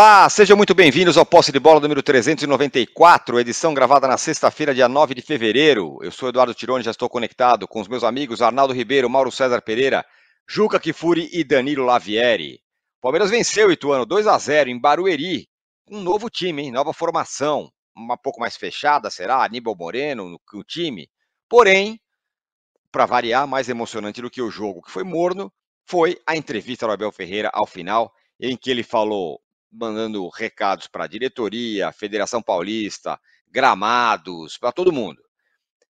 Olá, sejam muito bem-vindos ao Posse de Bola número 394, edição gravada na sexta-feira, dia 9 de fevereiro. Eu sou Eduardo Tironi, já estou conectado com os meus amigos Arnaldo Ribeiro, Mauro César Pereira, Juca Kifuri e Danilo Lavieri. Palmeiras venceu o Ituano 2 a 0 em Barueri, um novo time, hein? nova formação, uma pouco mais fechada, será? Aníbal Moreno no, no time. Porém, para variar, mais emocionante do que o jogo, que foi morno, foi a entrevista do Abel Ferreira ao final, em que ele falou, mandando recados para a diretoria, Federação Paulista, gramados, para todo mundo.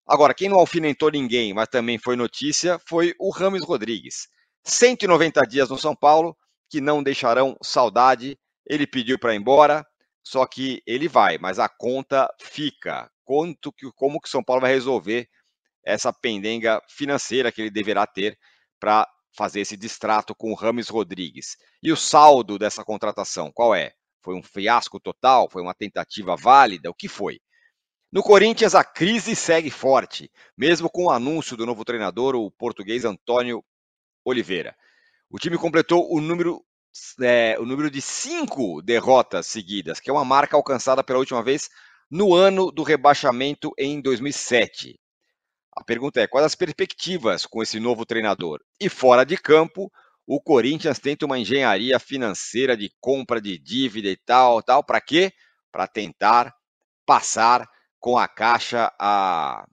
Agora, quem não alfinetou ninguém, mas também foi notícia, foi o Rames Rodrigues. 190 dias no São Paulo, que não deixarão saudade. Ele pediu para ir embora, só que ele vai, mas a conta fica. Quanto que, como que o São Paulo vai resolver essa pendenga financeira que ele deverá ter para fazer esse distrato com o Rames Rodrigues. E o saldo dessa contratação, qual é? Foi um fiasco total? Foi uma tentativa válida? O que foi? No Corinthians, a crise segue forte, mesmo com o anúncio do novo treinador, o português Antônio Oliveira. O time completou o número, é, o número de cinco derrotas seguidas, que é uma marca alcançada pela última vez no ano do rebaixamento em 2007. A pergunta é: quais as perspectivas com esse novo treinador? E fora de campo, o Corinthians tenta uma engenharia financeira de compra de dívida e tal, tal, para quê? Para tentar passar com a Caixa a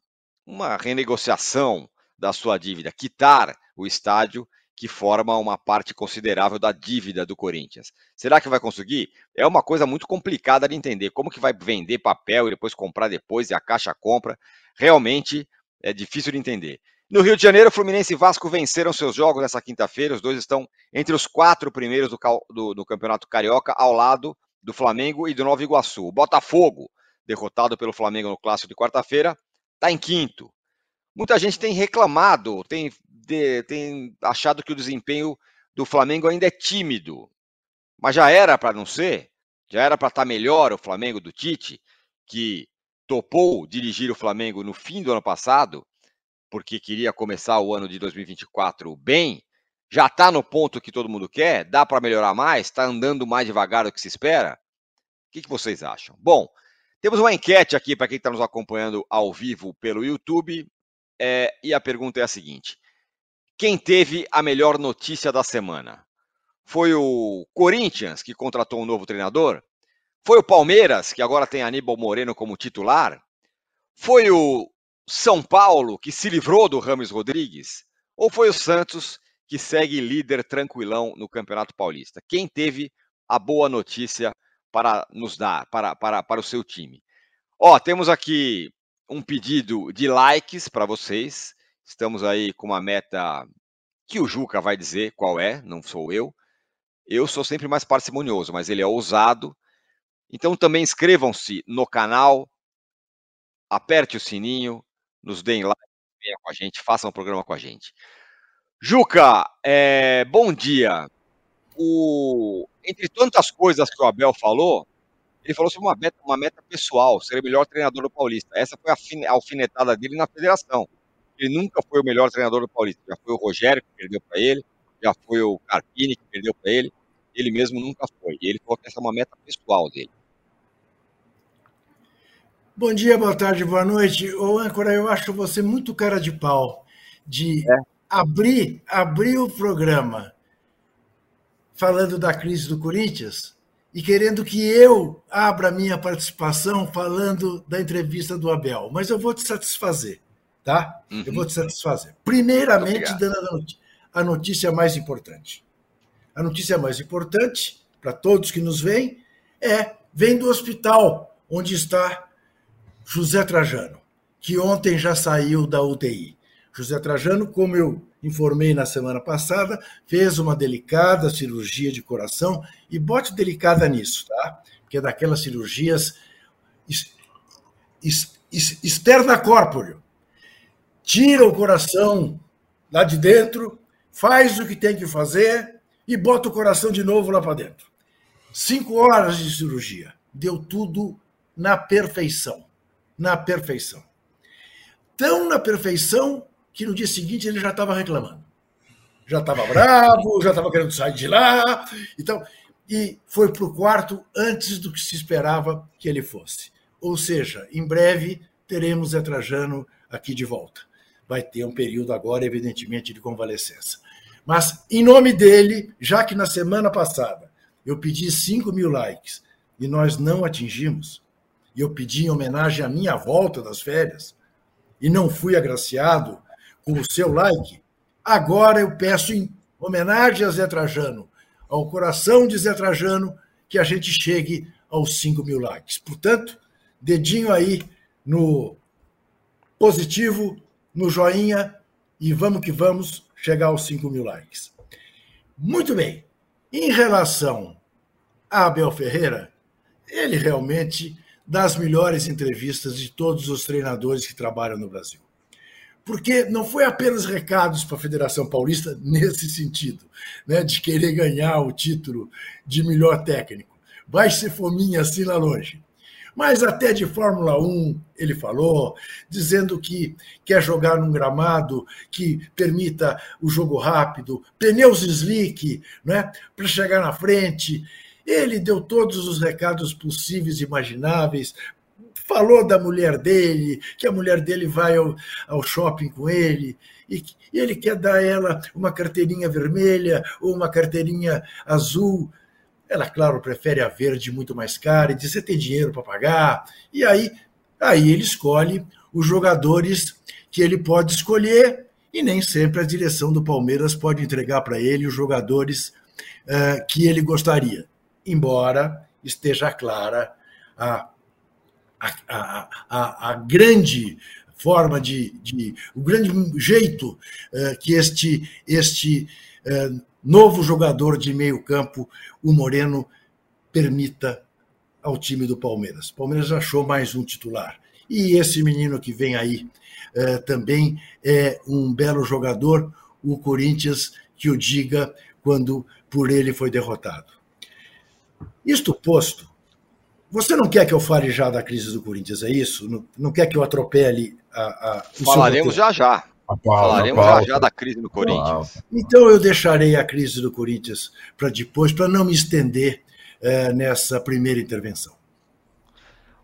uma renegociação da sua dívida, quitar o estádio que forma uma parte considerável da dívida do Corinthians. Será que vai conseguir? É uma coisa muito complicada de entender. Como que vai vender papel e depois comprar depois e a Caixa compra? Realmente é difícil de entender. No Rio de Janeiro, Fluminense e Vasco venceram seus jogos nessa quinta-feira. Os dois estão entre os quatro primeiros do, do, do, Campeonato Carioca, ao lado do Flamengo e do Nova Iguaçu. O Botafogo, derrotado pelo Flamengo no clássico de quarta-feira, está em quinto. Muita gente tem reclamado, tem, de, tem achado que o desempenho do Flamengo ainda é tímido. Mas já era para não ser? Já era para estar tá melhor o Flamengo do Tite, que topou dirigir o Flamengo no fim do ano passado, porque queria começar o ano de 2024 bem, já está no ponto que todo mundo quer? Dá para melhorar mais? Está andando mais devagar do que se espera? O que, que vocês acham? Bom, temos uma enquete aqui para quem está nos acompanhando ao vivo pelo YouTube. É, e a pergunta é a seguinte: quem teve a melhor notícia da semana? Foi o Corinthians, que contratou um novo treinador? Foi o Palmeiras, que agora tem Aníbal Moreno como titular? Foi o São Paulo, que se livrou do Rames Rodrigues? Ou foi o Santos, que segue líder tranquilão no Campeonato Paulista? Quem teve a boa notícia para nos dar, para, para, para o seu time? Ó, temos aqui um pedido de likes para vocês. Estamos aí com uma meta que o Juca vai dizer qual é, não sou eu. Eu sou sempre mais parcimonioso, mas ele é ousado então também inscrevam-se no canal, aperte o sininho, nos deem like, venham com a gente, façam um programa com a gente. Juca, é, bom dia. O, entre tantas coisas que o Abel falou, ele falou sobre uma meta, uma meta pessoal, ser o melhor treinador do Paulista. Essa foi a alfinetada dele na federação. Ele nunca foi o melhor treinador do Paulista. Já foi o Rogério que perdeu para ele, já foi o Carpini que perdeu para ele. Ele mesmo nunca foi. Ele falou que essa é uma meta pessoal dele. Bom dia, boa tarde, boa noite. Ô, âncora, eu acho você muito cara de pau de é. abrir, abrir o programa falando da crise do Corinthians e querendo que eu abra a minha participação falando da entrevista do Abel. Mas eu vou te satisfazer, tá? Uhum. Eu vou te satisfazer. Primeiramente, dando a notícia mais importante. A notícia mais importante para todos que nos veem é vem do hospital onde está José Trajano, que ontem já saiu da UTI. José Trajano, como eu informei na semana passada, fez uma delicada cirurgia de coração e bote delicada nisso, tá? Porque é daquelas cirurgias externa corpóreo. Tira o coração lá de dentro, faz o que tem que fazer e bota o coração de novo lá para dentro. Cinco horas de cirurgia. Deu tudo na perfeição na perfeição. Tão na perfeição que no dia seguinte ele já estava reclamando. Já estava bravo, já estava querendo sair de lá. Então, e foi para o quarto antes do que se esperava que ele fosse. Ou seja, em breve teremos Zé Trajano aqui de volta. Vai ter um período agora, evidentemente, de convalescença. Mas, em nome dele, já que na semana passada eu pedi 5 mil likes e nós não atingimos, e eu pedi em homenagem à minha volta das férias, e não fui agraciado com o seu like, agora eu peço em homenagem a Zé Trajano, ao coração de Zé Trajano, que a gente chegue aos 5 mil likes. Portanto, dedinho aí no positivo, no joinha, e vamos que vamos chegar aos 5 mil likes. Muito bem. Em relação a Abel Ferreira, ele realmente das melhores entrevistas de todos os treinadores que trabalham no Brasil. Porque não foi apenas recados para a Federação Paulista nesse sentido, né, de querer ganhar o título de melhor técnico. Vai ser fominha assim lá longe. Mas até de Fórmula 1 ele falou, dizendo que quer jogar num gramado que permita o jogo rápido, pneus slick, né, para chegar na frente. Ele deu todos os recados possíveis e imagináveis, falou da mulher dele, que a mulher dele vai ao, ao shopping com ele, e, e ele quer dar a ela uma carteirinha vermelha ou uma carteirinha azul. Ela, claro, prefere a verde muito mais cara e diz: você tem dinheiro para pagar? E aí, aí ele escolhe os jogadores que ele pode escolher, e nem sempre a direção do Palmeiras pode entregar para ele os jogadores uh, que ele gostaria embora esteja clara a, a, a, a grande forma de, de, o grande jeito uh, que este este uh, novo jogador de meio campo, o Moreno, permita ao time do Palmeiras. O Palmeiras achou mais um titular. E esse menino que vem aí uh, também é um belo jogador, o Corinthians que o diga quando por ele foi derrotado. Isto posto, você não quer que eu fale já da crise do Corinthians, é isso? Não, não quer que eu atropele a. a Falaremos já já. Falaremos já já da crise do Corinthians. Então eu deixarei a crise do Corinthians para depois, para não me estender é, nessa primeira intervenção.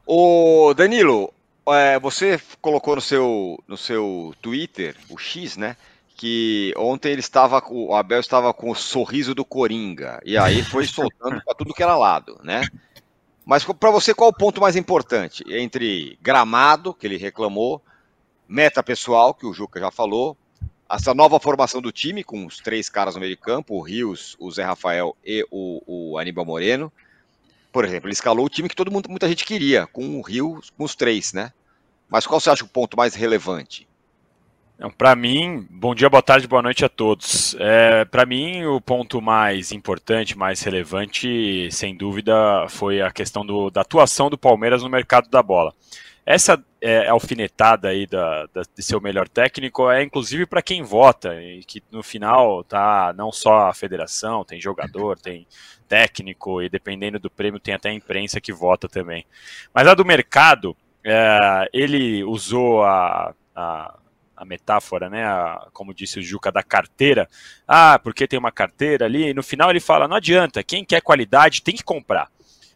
O Danilo, é, você colocou no seu, no seu Twitter, o X, né? Que ontem ele estava, o Abel estava com o sorriso do Coringa, e aí foi soltando para tudo que era lado, né? Mas para você, qual o ponto mais importante? Entre gramado, que ele reclamou, meta pessoal, que o Juca já falou, essa nova formação do time, com os três caras no meio de campo, o Rios, o Zé Rafael e o, o Aníbal Moreno. Por exemplo, ele escalou o time que todo mundo, muita gente queria, com o Rios, com os três, né? Mas qual você acha o ponto mais relevante? Para mim, bom dia, boa tarde, boa noite a todos. É, Para mim, o ponto mais importante, mais relevante, sem dúvida, foi a questão do, da atuação do Palmeiras no mercado da bola. Essa é, alfinetada aí da, da, de ser o melhor técnico é inclusive para quem vota, e que no final tá não só a federação, tem jogador, tem técnico, e dependendo do prêmio tem até a imprensa que vota também. Mas a do mercado, é, ele usou a, a a metáfora, né? A, como disse o Juca, da carteira. Ah, porque tem uma carteira ali. E no final ele fala: não adianta, quem quer qualidade tem que comprar.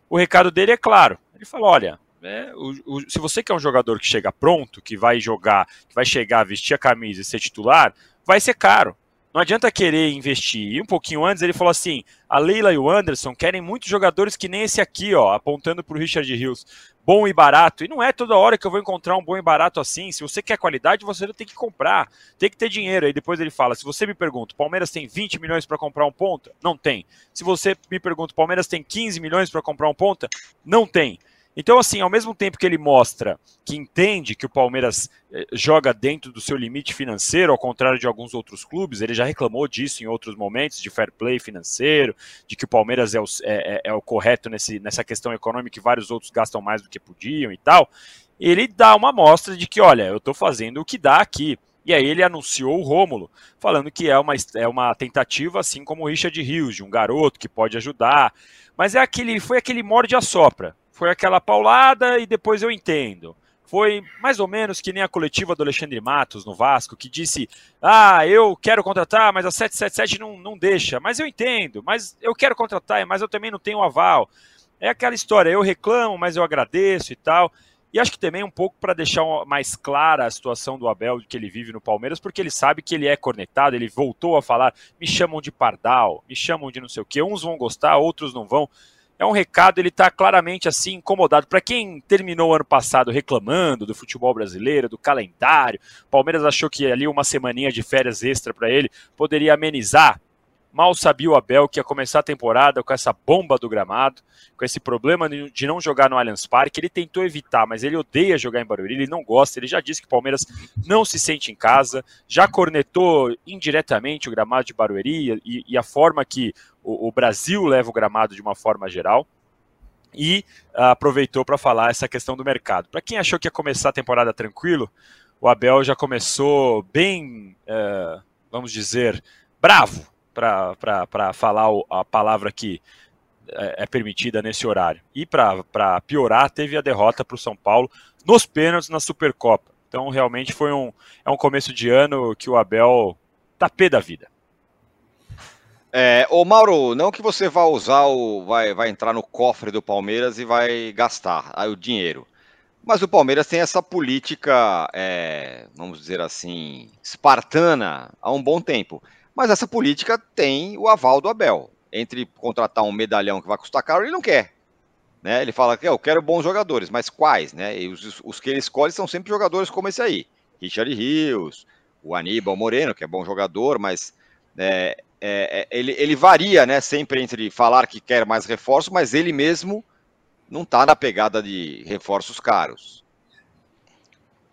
O recado dele é claro. Ele fala: olha, é, o, o, se você quer um jogador que chega pronto, que vai jogar, que vai chegar, vestir a camisa e ser titular, vai ser caro. Não adianta querer investir. E um pouquinho antes ele falou assim: a Leila e o Anderson querem muitos jogadores que nem esse aqui, ó, apontando para o Richard Hills bom e barato. E não é toda hora que eu vou encontrar um bom e barato assim. Se você quer qualidade, você tem que comprar, tem que ter dinheiro. Aí depois ele fala: se você me pergunta, Palmeiras tem 20 milhões para comprar um ponta? Não tem. Se você me pergunta, Palmeiras tem 15 milhões para comprar um ponta? Não tem. Então, assim, ao mesmo tempo que ele mostra que entende que o Palmeiras eh, joga dentro do seu limite financeiro, ao contrário de alguns outros clubes, ele já reclamou disso em outros momentos, de fair play financeiro, de que o Palmeiras é o, é, é, é o correto nesse, nessa questão econômica que vários outros gastam mais do que podiam e tal. Ele dá uma amostra de que, olha, eu estou fazendo o que dá aqui. E aí ele anunciou o Rômulo, falando que é uma, é uma tentativa, assim como o Richard Hughes, de um garoto que pode ajudar. Mas é aquele, foi aquele morde a sopra. Foi aquela paulada e depois eu entendo. foi mais ou menos que nem a coletiva do Alexandre Matos no Vasco, que disse: Ah, eu quero contratar, mas a 777 não, não deixa. Mas eu entendo, mas eu quero contratar, mas eu também não tenho aval. É aquela história, eu reclamo, mas eu agradeço e tal. E acho que também um pouco para deixar mais clara a situação do Abel que ele vive no Palmeiras, porque ele sabe que ele é cornetado, ele voltou a falar, me chamam de pardal, me chamam de não sei o quê, uns vão gostar, outros não vão. É um recado, ele está claramente assim incomodado. Para quem terminou o ano passado reclamando do futebol brasileiro, do calendário, Palmeiras achou que ali uma semaninha de férias extra para ele poderia amenizar Mal sabia o Abel que ia começar a temporada com essa bomba do gramado, com esse problema de não jogar no Allianz Parque. Ele tentou evitar, mas ele odeia jogar em Barueri, ele não gosta. Ele já disse que o Palmeiras não se sente em casa, já cornetou indiretamente o gramado de Barueri e, e a forma que o, o, Brasil leva o gramado de uma forma geral. E uh, aproveitou para falar essa questão do mercado. Para quem achou que ia começar a temporada tranquilo, o Abel já começou bem, uh, vamos dizer, bravo para falar a palavra que é, é permitida nesse horário. E para piorar, teve a derrota para o São Paulo nos pênaltis na Supercopa. Então, realmente foi um, é um começo de ano que o Abel tá pé da vida. É, ô Mauro, não que você vá usar o. Vai, vai entrar no cofre do Palmeiras e vai gastar aí o dinheiro. Mas o Palmeiras tem essa política, é, vamos dizer assim, espartana há um bom tempo. Mas essa política tem o aval do Abel. Entre contratar um medalhão que vai custar caro, ele não quer. Né? Ele fala que eu quero bons jogadores, mas quais? Né? E os, os, que ele escolhe são sempre jogadores como esse aí. Richard Rios, o Aníbal Moreno, que é bom jogador, mas é, é, é, ele, ele varia né, sempre entre falar que quer mais reforços, mas ele mesmo não está na pegada de reforços caros.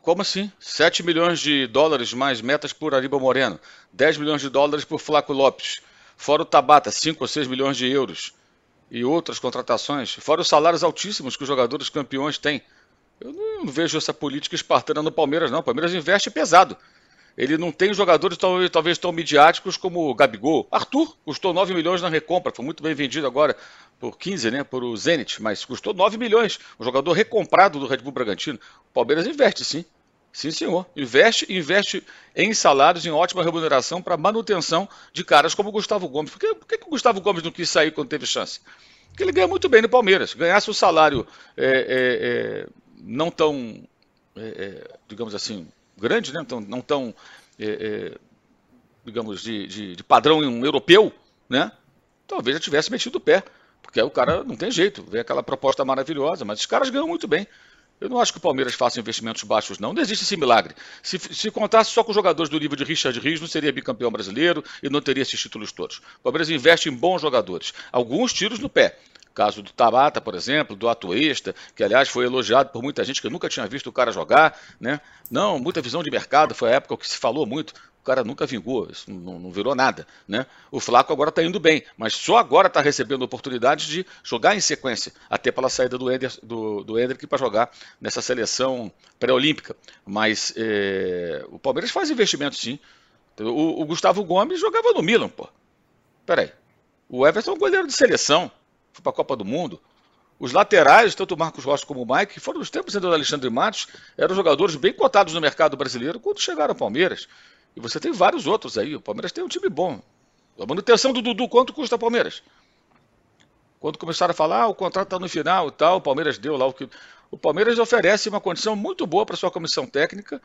Como assim? 7 milhões de dólares mais metas por Aníbal Moreno, 10 milhões de dólares por Flaco Lopes, fora o Tabata, 5 ou 6 milhões de euros e outras contratações, fora os salários altíssimos que os jogadores campeões têm. Eu não vejo essa política espartana no Palmeiras, não. O Palmeiras investe pesado. Ele não tem jogadores talvez, talvez tão midiáticos como o Gabigol. Arthur custou 9 milhões na recompra, foi muito bem vendido agora por 15, né, por o Zenit, mas custou 9 milhões. O jogador recomprado do Red Bull Bragantino. O Palmeiras investe sim. Sim, senhor. Investe investe em salários, em ótima remuneração para manutenção de caras como o Gustavo Gomes. Por que, por que, o Gustavo Gomes não quis sair quando teve chance? Porque ele ganha muito bem no Palmeiras. Ganhasse um salário é, é, é, não tão, é, é, digamos assim, grande, né? Então, não tão, digamos, de, de, de, padrão europeu, né? Talvez já tivesse metido o pé. Porque aí o cara não tem jeito. Vem aquela proposta maravilhosa, mas os caras ganham muito bem. Eu não acho que o Palmeiras faça investimentos baixos, não. Não existe esse milagre. Se, se contasse só com jogadores do nível de Richard Rios, não seria bicampeão brasileiro e não teria esses títulos todos. O Palmeiras investe em bons jogadores. Alguns tiros no pé. Caso do Tabata, por exemplo, do Atuesta, que aliás foi elogiado por muita gente que nunca tinha visto o cara jogar, né? Não, muita visão de mercado, foi a época que se falou muito cara nunca vingou, isso não, não virou nada. Né? O Flaco agora está indo bem, mas só agora está recebendo oportunidade de jogar em sequência, até pela saída do, Ender, do, do Hendrick para jogar nessa seleção pré-olímpica. Mas é, o Palmeiras faz investimento sim. O, o, Gustavo Gomes jogava no Milan, pô. Peraí. O Everton é um goleiro de seleção, foi para a Copa do Mundo. Os laterais, tanto o Marcos Rossi como o Mike, foram os tempos do Alexandre Matos, eram jogadores bem cotados no mercado brasileiro quando chegaram ao Palmeiras. E você tem vários outros aí. O Palmeiras tem um time bom. A manutenção do Dudu, quanto custa o Palmeiras? Quando começaram a falar, ah, o contrato está no final e tal, o Palmeiras deu lá o que. O Palmeiras oferece uma condição muito boa para sua comissão técnica,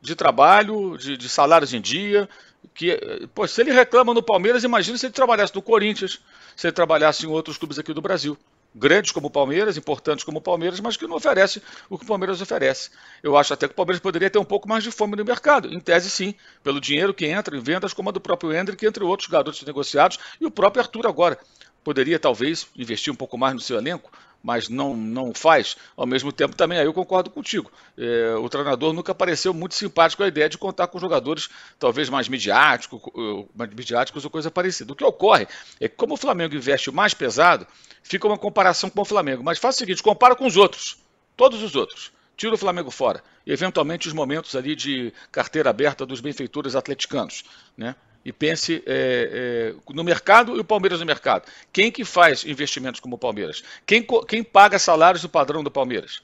de trabalho, de, de, salários em dia. Que, pô, se ele reclama no Palmeiras, imagina se ele trabalhasse no Corinthians, se ele trabalhasse em outros clubes aqui do Brasil grandes como o Palmeiras, importantes como o Palmeiras, mas que não oferece o que o Palmeiras oferece. Eu acho até que o Palmeiras poderia ter um pouco mais de fome no mercado. Em tese, sim, pelo dinheiro que entra em vendas, como a do próprio Hendrick, entre outros garotos negociados, e o próprio Arthur agora. Poderia, talvez, investir um pouco mais no seu elenco, mas não, não faz, ao mesmo tempo também aí eu concordo contigo. É, o treinador nunca pareceu muito simpático a ideia de contar com jogadores talvez mais midiáticos, mais midiáticos ou coisa parecida. O que ocorre é que como o Flamengo investe mais pesado, fica uma comparação com o Flamengo. Mas faz o seguinte, compara com os outros, todos os outros. Tira o Flamengo fora. E, eventualmente, os momentos ali de carteira aberta dos benfeitores atleticanos. Né? E pense é, é, no mercado e o Palmeiras no mercado. Quem que faz investimentos como o Palmeiras? Quem, quem paga salários do padrão do Palmeiras?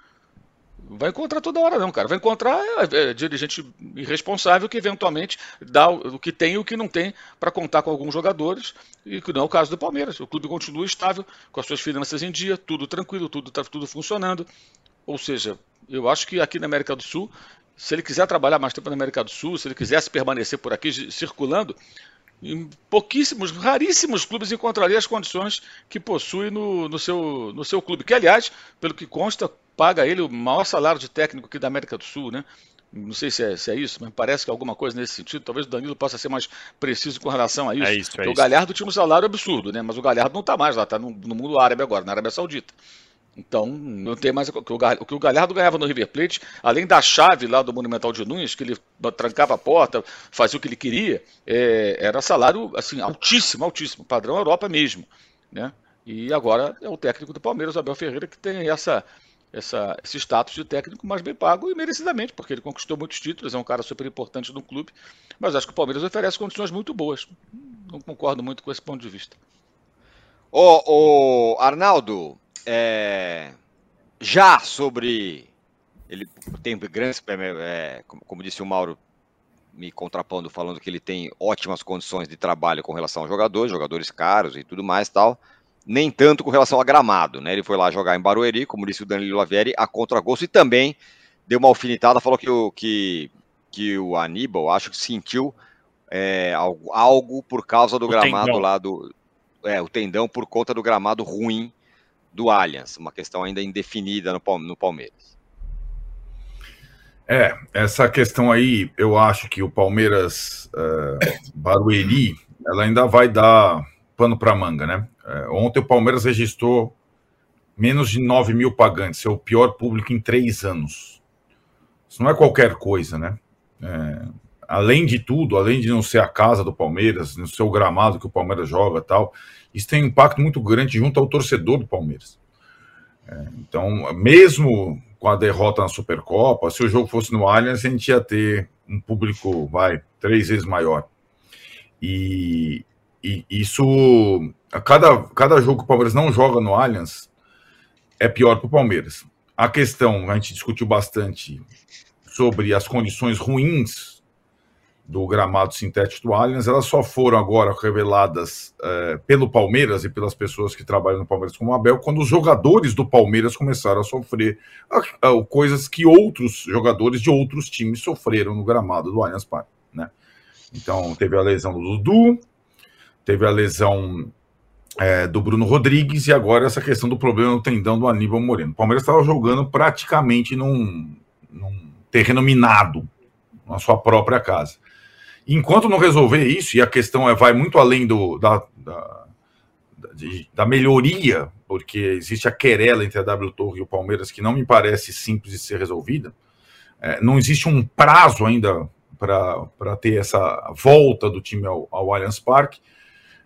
vai encontrar toda hora não, cara. Vai encontrar é, é, dirigente irresponsável que eventualmente dá o, o que tem e o que não tem para contar com alguns jogadores, e que não é o caso do Palmeiras. O clube continua estável, com as suas finanças em dia, tudo tranquilo, tudo, tá, tudo funcionando. Ou seja, eu acho que aqui na América do Sul, se ele quiser trabalhar mais tempo na América do Sul, se ele quisesse permanecer por aqui circulando, em pouquíssimos, raríssimos clubes encontraria as condições que possui no, no, seu, no seu clube. Que, aliás, pelo que consta, paga ele o maior salário de técnico aqui da América do Sul, né? Não sei se é, se é, isso, mas parece que é alguma coisa nesse sentido. Talvez o Danilo possa ser mais preciso com relação a isso. É isso, é. O Galhardo tinha um salário absurdo, né? Mas o Galhardo não está mais lá, está no, no, mundo árabe agora, na Arábia Saudita. Então, não tem mais o que, o Galhardo ganhava no River Plate, além da chave lá do Monumental de Nunes, que ele trancava a porta, fazia o que ele queria, é, era salário assim altíssimo, altíssimo, padrão Europa mesmo, né? E agora é o técnico do Palmeiras, Abel Ferreira, que tem essa, essa, esse status de técnico mais bem pago e merecidamente, porque ele conquistou muitos títulos, é um cara super importante no clube, mas acho que o Palmeiras oferece condições muito boas. Não concordo muito com esse ponto de vista. Ô, ô Arnaldo, é, já sobre. Ele tem grandes. É, é como, como disse o Mauro, me contrapondo, falando que ele tem ótimas condições de trabalho com relação aos jogadores, jogadores caros e tudo mais tal. Nem tanto com relação a gramado, né? Ele foi lá jogar em Barueri, como disse o Danilo Lavieri, a contragosto e também deu uma alfinetada, falou que o, que, que o Aníbal, acho que sentiu é, algo, algo, por causa do o gramado tendão. lá do. É, o tendão por conta do gramado ruim do Allianz, uma questão ainda indefinida no, no Palmeiras. É, essa questão aí, eu acho que o Palmeiras uh, Barueri, ela ainda vai dar pano para manga, né? Uh, ontem o Palmeiras registrou menos de 9 mil pagantes, é o pior público em três anos. Isso não é qualquer coisa, né? É, além de tudo, além de não ser a casa do Palmeiras, não ser o gramado que o Palmeiras joga tal, isso tem um impacto muito grande junto ao torcedor do Palmeiras. É, então, mesmo com a derrota na Supercopa, se o jogo fosse no Allianz, a gente ia ter um público, vai, três vezes maior. E, e isso, a cada, cada jogo que o Palmeiras não joga no Allianz, é pior para o Palmeiras. A questão, a gente discutiu bastante sobre as condições ruins do gramado sintético do Allianz, elas só foram agora reveladas é, pelo Palmeiras e pelas pessoas que trabalham no Palmeiras como Abel, quando os jogadores do Palmeiras começaram a sofrer a, a, coisas que outros jogadores de outros times sofreram no gramado do Allianz Parque, né? Então, teve a lesão do Dudu, teve a lesão é, do Bruno Rodrigues e agora essa questão do problema no tendão do Aníbal Moreno. O Palmeiras estava jogando praticamente num, num terreno minado, na sua própria casa. Enquanto não resolver isso, e a questão é, vai muito além do, da, da, da melhoria, porque existe a querela entre a W Torre e o Palmeiras que não me parece simples de ser resolvida, é, não existe um prazo ainda para ter essa volta do time ao, ao Allianz Parque.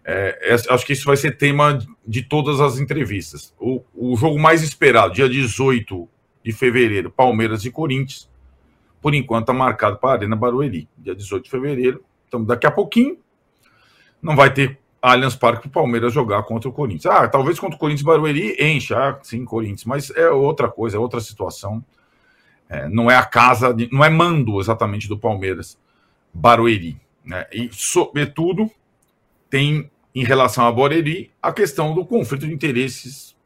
É, acho que isso vai ser tema de todas as entrevistas. O, o jogo mais esperado, dia 18 de fevereiro, Palmeiras e Corinthians por enquanto está marcado para a Arena Barueri, dia 18 de fevereiro. Então, daqui a pouquinho, não vai ter Allianz Parque para o Palmeiras jogar contra o Corinthians. Ah, talvez contra o Corinthians Barueri encha, ah, sim, Corinthians, mas é outra coisa, é outra situação. É, não é a casa, de, não é mando exatamente do Palmeiras Barueri. Né? E, sobretudo, tem em relação a Barueri a questão do conflito de interesses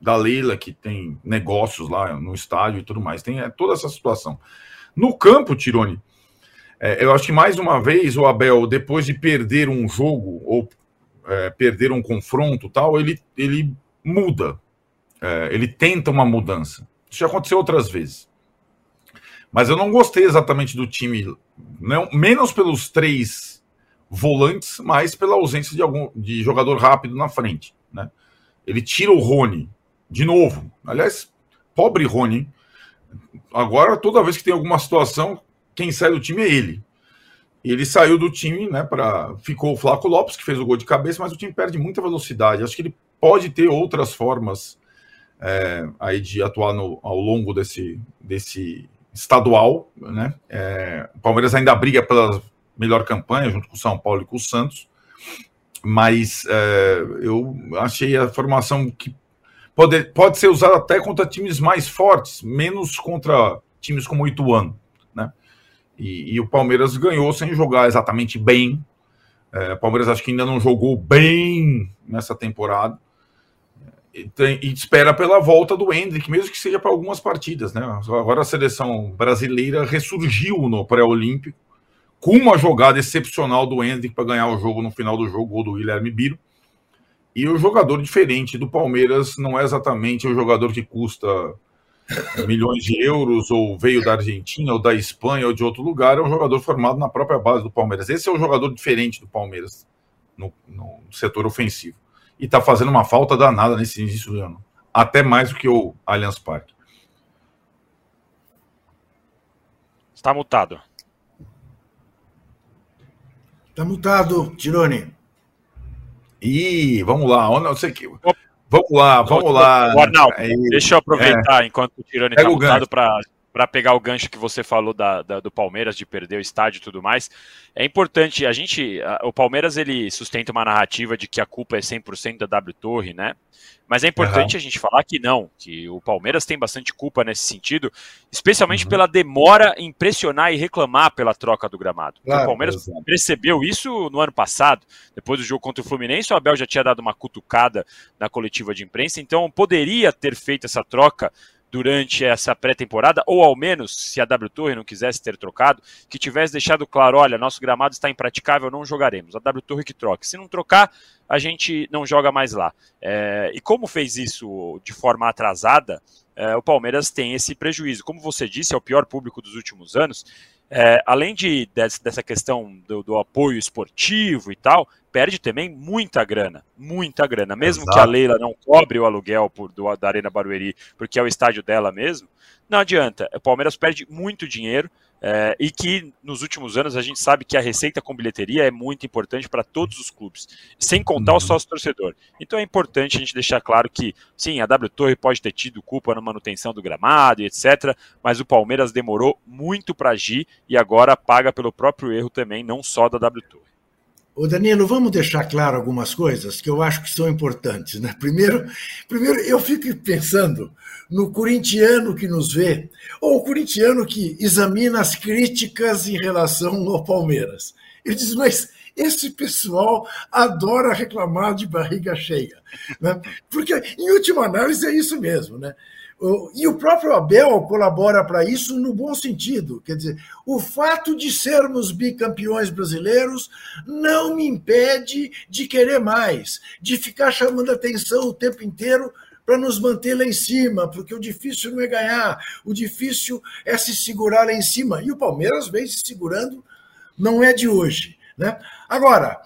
da Leila, que tem negócios lá no estádio e tudo mais. Tem é, toda essa situação. No campo, Tirone, é, eu acho que mais uma vez o Abel, depois de perder um jogo ou é, perder um confronto tal, ele, ele muda. É, ele tenta uma mudança. Isso já aconteceu outras vezes. Mas eu não gostei exatamente do time, não, menos pelos três volantes, mas pela ausência de algum de jogador rápido na frente. Né? Ele tira o Rony de novo. Aliás, pobre Rony, Agora, toda vez que tem alguma situação, quem sai do time é ele. Ele saiu do time, né? Para ficou o Flaco Lopes que fez o gol de cabeça, mas o time perde muita velocidade. Acho que ele pode ter outras formas é, aí de atuar no, ao longo desse, desse estadual, né? É, o Palmeiras ainda briga pela melhor campanha junto com o São Paulo e com o Santos, mas é, eu achei a formação que pode, pode ser usado até contra times mais fortes, menos contra times como o Ituano, né? E, e o Palmeiras ganhou sem jogar exatamente bem. É, o Palmeiras acho que ainda não jogou bem nessa temporada. E, tem, e espera pela volta do Hendrick, mesmo que seja para algumas partidas, né? Agora a seleção brasileira ressurgiu no pré-olímpico com uma jogada excepcional do Hendrick para ganhar o jogo no final do jogo, gol do Guilherme Biro. E o jogador diferente do Palmeiras não é exatamente o jogador que custa milhões de euros, ou veio da Argentina, ou da Espanha, ou de outro lugar, é um jogador formado na própria base do Palmeiras. Esse é o jogador diferente do Palmeiras no, no setor ofensivo. E está fazendo uma falta danada nesse início do ano. Até mais do que o Allianz Parque. Está mutado. Está mutado, Tirone. Ih, vamos lá. Não sei que. Vamos lá, vamos lá. Arnaldo, deixa eu aproveitar é. enquanto o Tirone está mutado para para pegar o gancho que você falou da, da, do Palmeiras de perder o estádio e tudo mais, é importante, a gente, a, o Palmeiras ele sustenta uma narrativa de que a culpa é 100% da W Torre, né? Mas é importante uhum. a gente falar que não, que o Palmeiras tem bastante culpa nesse sentido, especialmente uhum. pela demora em pressionar e reclamar pela troca do gramado. Claro, o Palmeiras percebeu isso no ano passado, depois do jogo contra o Fluminense, o Abel já tinha dado uma cutucada na coletiva de imprensa, então poderia ter feito essa troca durante essa pré-temporada, ou ao menos, se a W Torre não quisesse ter trocado, que tivesse deixado claro: olha, nosso gramado está impraticável, não jogaremos. A W Torre que troque. Se não trocar, a gente não joga mais lá. É, e como fez isso de forma atrasada, é, o Palmeiras tem esse prejuízo. Como você disse, é o pior público dos últimos anos. É, além de, dessa questão do, do, apoio esportivo e tal, perde também muita grana, muita grana. Mesmo Exato. que a Leila não cobre o aluguel por, do, da Arena Barueri, porque é o estádio dela mesmo, não adianta. O Palmeiras perde muito dinheiro é, e que nos últimos anos a gente sabe que a receita com bilheteria é muito importante para todos os clubes, sem contar uhum. o sócio torcedor. Então é importante a gente deixar claro que, sim, a W Torre pode ter tido culpa na manutenção do gramado e etc., mas o Palmeiras demorou muito para agir e agora paga pelo próprio erro também, não só da W Torre. Ô Danilo, vamos deixar claro algumas coisas que eu acho que são importantes. Né? Primeiro, primeiro, eu fico pensando no corintiano que nos vê, ou o corintiano que examina as críticas em relação ao Palmeiras. Ele diz, mas esse pessoal adora reclamar de barriga cheia. Né? Porque, em última análise, é isso mesmo. Né? E o próprio Abel colabora para isso no bom sentido. Quer dizer, o fato de sermos bicampeões brasileiros não me impede de querer mais, de ficar chamando atenção o tempo inteiro para nos manter lá em cima, porque o difícil não é ganhar, o difícil é se segurar lá em cima. E o Palmeiras vem se segurando, não é de hoje. Né? Agora,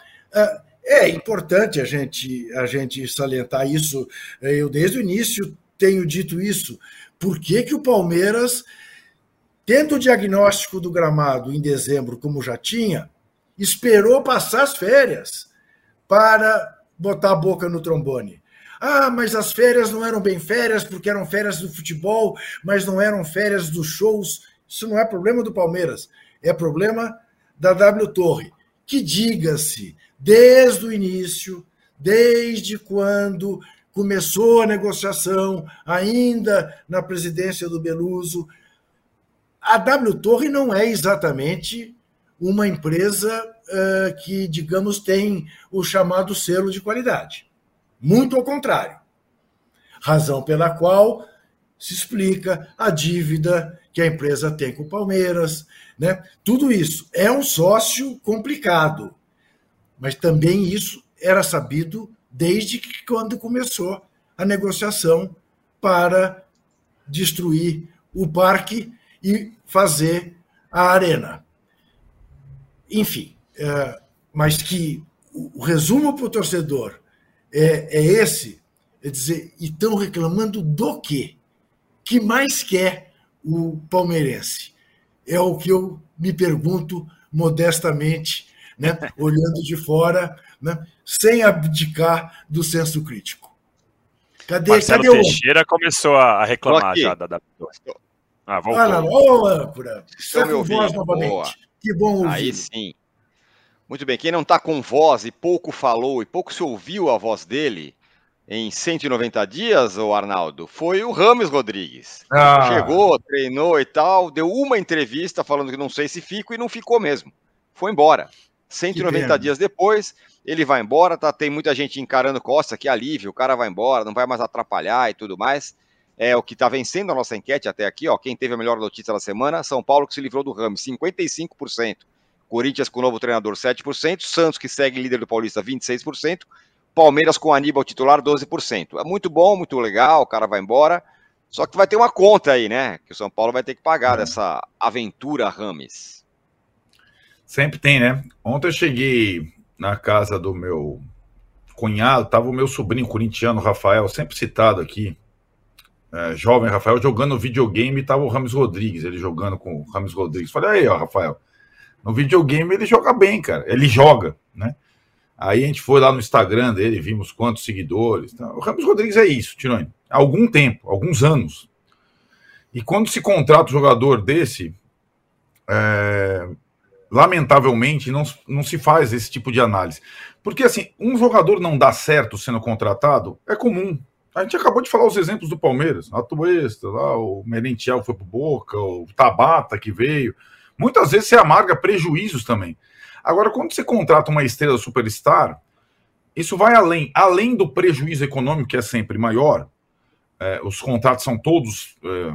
é importante a gente, a gente salientar isso. Eu, desde o início, tenho dito isso. Por que, que o Palmeiras, tendo o diagnóstico do gramado em dezembro, como já tinha, esperou passar as férias para botar a boca no trombone? Ah, mas as férias não eram bem férias, porque eram férias do futebol, mas não eram férias dos shows. Isso não é problema do Palmeiras, é problema da W Torre. Que diga-se, desde o início, desde quando começou a negociação, ainda na presidência do Beluso. A W Torre não é exatamente uma empresa uh, que, digamos, tem o chamado selo de qualidade. Muito ao contrário. Razão pela qual se explica a dívida que a empresa tem com o Palmeiras, né? Tudo isso é um sócio complicado, mas também isso era sabido desde que quando começou a negociação para destruir o parque e fazer a arena. Enfim, é, mas que o resumo para o torcedor é, é esse, é dizer, e estão reclamando do quê? Que mais quer o palmeirense? É o que eu me pergunto modestamente, né, olhando de fora, né, sem abdicar do senso crítico. Cadê, Marcelo cadê Teixeira o... começou a reclamar já da W2. Ah, voltou. Ah, Ô, âncora, está com voz novamente. Boa. Que bom ouvir. Aí sim. Muito bem, quem não está com voz e pouco falou e pouco se ouviu a voz dele, em 190 dias, o Arnaldo, foi o Rames Rodrigues. Ah. Chegou, treinou e tal, deu uma entrevista falando que não sei se fico e não ficou mesmo. Foi embora. 190 dias depois, ele vai embora, tá? Tem muita gente encarando Costa, que alívio, o cara vai embora, não vai mais atrapalhar e tudo mais. É o que está vencendo a nossa enquete até aqui, ó. Quem teve a melhor notícia da semana? São Paulo que se livrou do Ramos, 55%. Corinthians com o novo treinador, 7%. Santos, que segue líder do Paulista, 26%. Palmeiras com Aníbal titular, 12%. É muito bom, muito legal, o cara vai embora. Só que vai ter uma conta aí, né? Que o São Paulo vai ter que pagar é. dessa aventura Rames. Sempre tem, né? Ontem eu cheguei na casa do meu cunhado, tava o meu sobrinho corintiano, Rafael, sempre citado aqui, é, jovem Rafael, jogando videogame, tava o Rames Rodrigues, ele jogando com o Rames Rodrigues. Falei, aí, ó, Rafael, no videogame ele joga bem, cara, ele joga, né? Aí a gente foi lá no Instagram dele, vimos quantos seguidores. Tá? O Ramos Rodrigues é isso, Tirone. Há algum tempo, alguns anos. E quando se contrata um jogador desse, é, lamentavelmente não, não se faz esse tipo de análise. Porque assim, um jogador não dá certo sendo contratado é comum. A gente acabou de falar os exemplos do Palmeiras, a Tuesta, lá, o Merentiel foi pro Boca, o Tabata que veio. Muitas vezes você amarga prejuízos também. Agora, quando você contrata uma estrela superstar, isso vai além, além do prejuízo econômico, que é sempre maior, é, os contratos são todos é,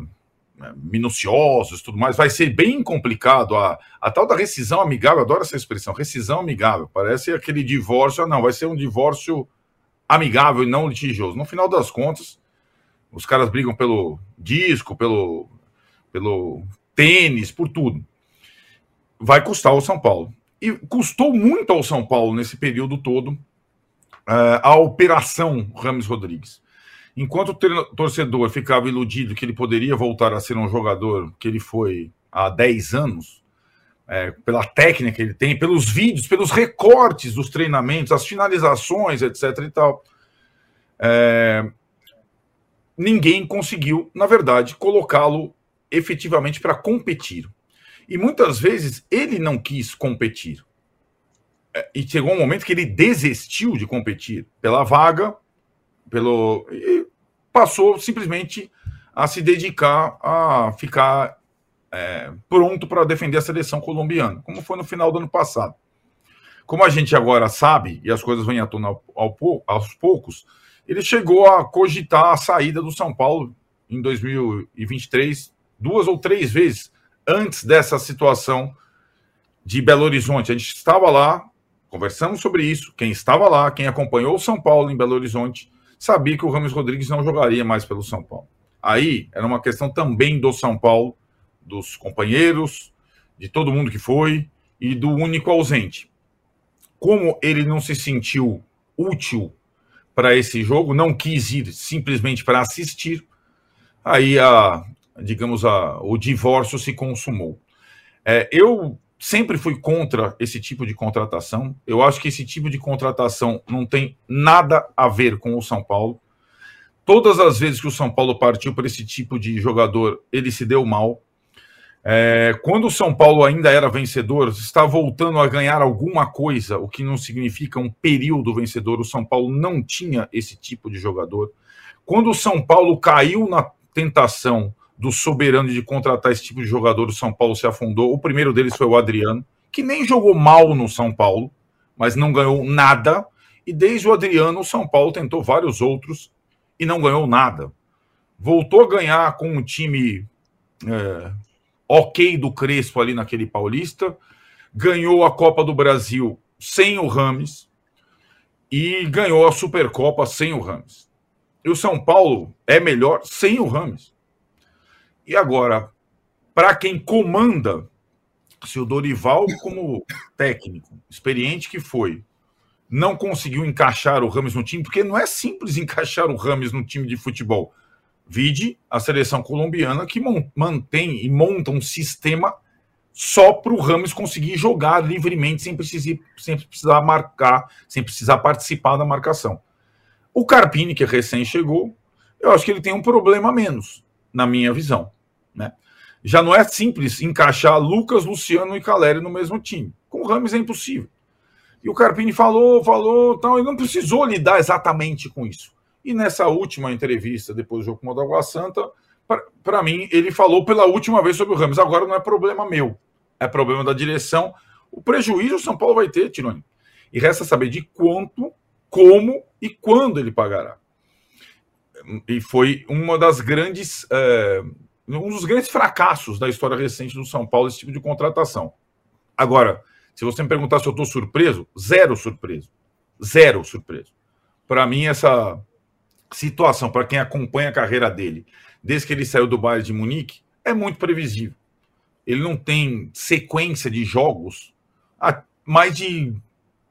minuciosos tudo mais, vai ser bem complicado. A, a tal da rescisão amigável, adoro essa expressão, rescisão amigável, parece aquele divórcio, não, vai ser um divórcio amigável e não litigioso. No final das contas, os caras brigam pelo disco, pelo, pelo tênis, por tudo. Vai custar ao São Paulo. E custou muito ao São Paulo nesse período todo uh, a operação Rames Rodrigues. Enquanto o torcedor ficava iludido que ele poderia voltar a ser um jogador que ele foi há 10 anos, é, pela técnica que ele tem, pelos vídeos, pelos recortes dos treinamentos, as finalizações, etc. e tal, é, ninguém conseguiu, na verdade, colocá-lo efetivamente para competir. E muitas vezes ele não quis competir. É, e chegou um momento que ele desistiu de competir pela vaga, pelo e passou simplesmente a se dedicar a ficar é, pronto para defender a seleção colombiana, como foi no final do ano passado. Como a gente agora sabe, e as coisas vêm à tona ao, ao, aos poucos, ele chegou a cogitar a saída do São Paulo em 2023 duas ou três vezes antes dessa situação de Belo Horizonte. A gente estava lá, conversamos sobre isso. Quem estava lá, quem acompanhou o São Paulo em Belo Horizonte, sabia que o Ramos Rodrigues não jogaria mais pelo São Paulo. Aí era uma questão também do São Paulo, dos companheiros, de todo mundo que foi e do único ausente. Como ele não se sentiu útil para esse jogo, não quis ir simplesmente para assistir, aí a, digamos, a, o divórcio se consumou. É, eu sempre fui contra esse tipo de contratação. Eu acho que esse tipo de contratação não tem nada a ver com o São Paulo. Todas as vezes que o São Paulo partiu para esse tipo de jogador, ele se deu mal. É, quando o São Paulo ainda era vencedor, está voltando a ganhar alguma coisa, o que não significa um período vencedor. O São Paulo não tinha esse tipo de jogador. Quando o São Paulo caiu na tentação do soberano de contratar esse tipo de jogador, o São Paulo se afundou. O primeiro deles foi o Adriano, que nem jogou mal no São Paulo, mas não ganhou nada. E desde o Adriano, o São Paulo tentou vários outros e não ganhou nada. Voltou a ganhar com um time é, ok do Crespo ali naquele Paulista, ganhou a Copa do Brasil sem o Rames e ganhou a Supercopa sem o Rames. E o São Paulo é melhor sem o Rames. E agora, para quem comanda, se o Dorival, como técnico, experiente que foi, não conseguiu encaixar o Rames no time, porque não é simples encaixar o Rames no time de futebol. Vide a seleção colombiana que mantém e monta um sistema só para o Rames conseguir jogar livremente sem precisar, sem precisar marcar, sem precisar participar da marcação. O Carpini, que recém chegou, eu acho que ele tem um problema menos na minha visão. Né? Já não é simples encaixar Lucas, Luciano e Caleri no mesmo time. Com o Rames é impossível. E o Carpini falou, falou, tal, e não precisou lidar exatamente com isso. E nessa última entrevista, depois do jogo com o Água Santa, para mim, ele falou pela última vez sobre o Ramos. Agora não é problema meu, é problema da direção. O prejuízo o São Paulo vai ter, Tironi. E resta saber de quanto, como e quando ele pagará. E foi uma das grandes, é, um dos grandes fracassos da história recente do São Paulo, esse tipo de contratação. Agora, se você me perguntar se eu estou surpreso, zero surpreso. Zero surpreso. Para mim, essa situação, para quem acompanha a carreira dele, desde que ele saiu do Bayern de Munique, é muito previsível. Ele não tem sequência de jogos há mais de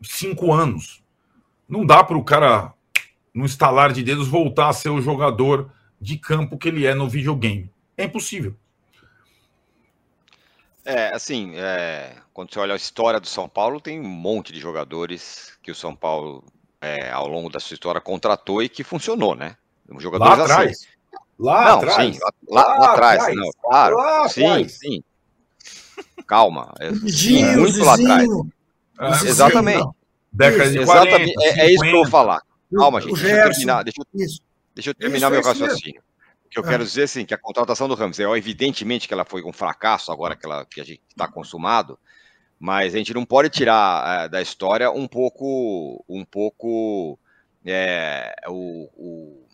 cinco anos. Não dá para o cara, no instalar de dedos, voltar a ser o jogador de campo que ele é no videogame. É impossível. É, assim, é, quando você olha a história do São Paulo, tem um monte de jogadores que o São Paulo, é, ao longo da sua história, contratou e que funcionou, né? Um jogador lá atrás. Assim. Lá não, atrás. Sim, lá, lá, lá atrás. atrás. Não, claro. Lá sim, atrás. sim. Calma. É, sim, muito lá atrás. É, exatamente. Década de 40, exatamente. 50. É, é, isso que eu vou falar. Calma, gente. Deixa eu terminar, deixa eu, deixa eu terminar isso, meu raciocínio. O que eu ah. quero dizer assim, que a contratação do Ramos, é evidentemente que ela foi um fracasso agora que, ela, que a gente está consumado, mas a gente não pode tirar é, da história um pouco, um pouco é, o, o,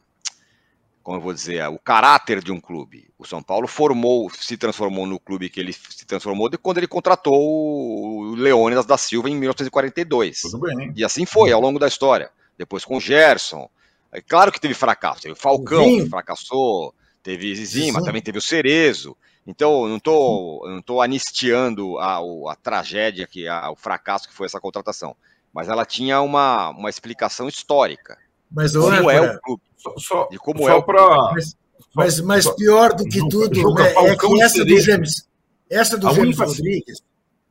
como eu vou dizer, o caráter de um clube. O São Paulo formou, se transformou no clube que ele se transformou de quando ele contratou o Leônidas da Silva em 1942. Tudo bem. E assim foi ao longo da história. Depois com o Gerson. É claro que teve fracasso. Teve o Falcão, Sim. que fracassou. Teve Zizima, também teve o Cerezo. Então, eu não estou não tô anistiando a, a tragédia, que a, o fracasso que foi essa contratação. Mas ela tinha uma, uma explicação histórica. Mas como é o clube. Só, só, de como só é pra... Mas, mas, mas pior do que Juca, tudo Juca, né, é que essa do James, essa do James única, Rodrigues.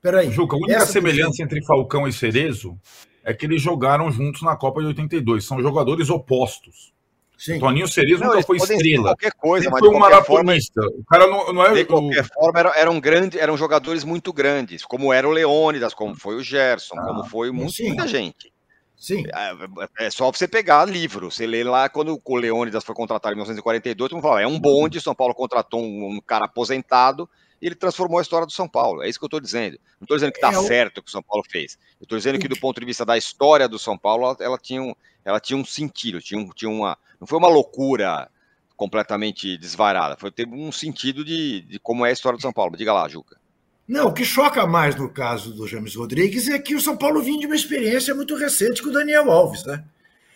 Peraí. Juca, a única semelhança entre Falcão e Cerezo é que eles jogaram juntos na Copa de 82. São jogadores opostos. Sim. Toninho Cerezo nunca foi estrela. Qualquer coisa, mas foi um maratonista. Forma, o cara não, não é. De qualquer o... forma, eram, eram, grandes, eram jogadores muito grandes, como era o Leônidas, como foi o Gerson, ah, como foi muito, muita gente. Sim. É, é, só você pegar livro. Você lê lá quando o Leônidas foi contratado em 1942, todo mundo fala, é um bonde, São Paulo contratou um, um, cara aposentado ele transformou a história do São Paulo. É isso que eu estou dizendo. Não estou dizendo que está é, certo o que o São Paulo fez. Eu estou dizendo que do ponto de vista da história do São Paulo, ela, ela tinha, um, ela tinha um sentido, tinha, um, tinha uma. Não foi uma loucura completamente desvarada, foi ter um sentido de, de como é a história do São Paulo. Diga lá, Juca. Não, o que choca mais no caso do James Rodrigues é que o São Paulo vinha de uma experiência muito recente com o Daniel Alves, né?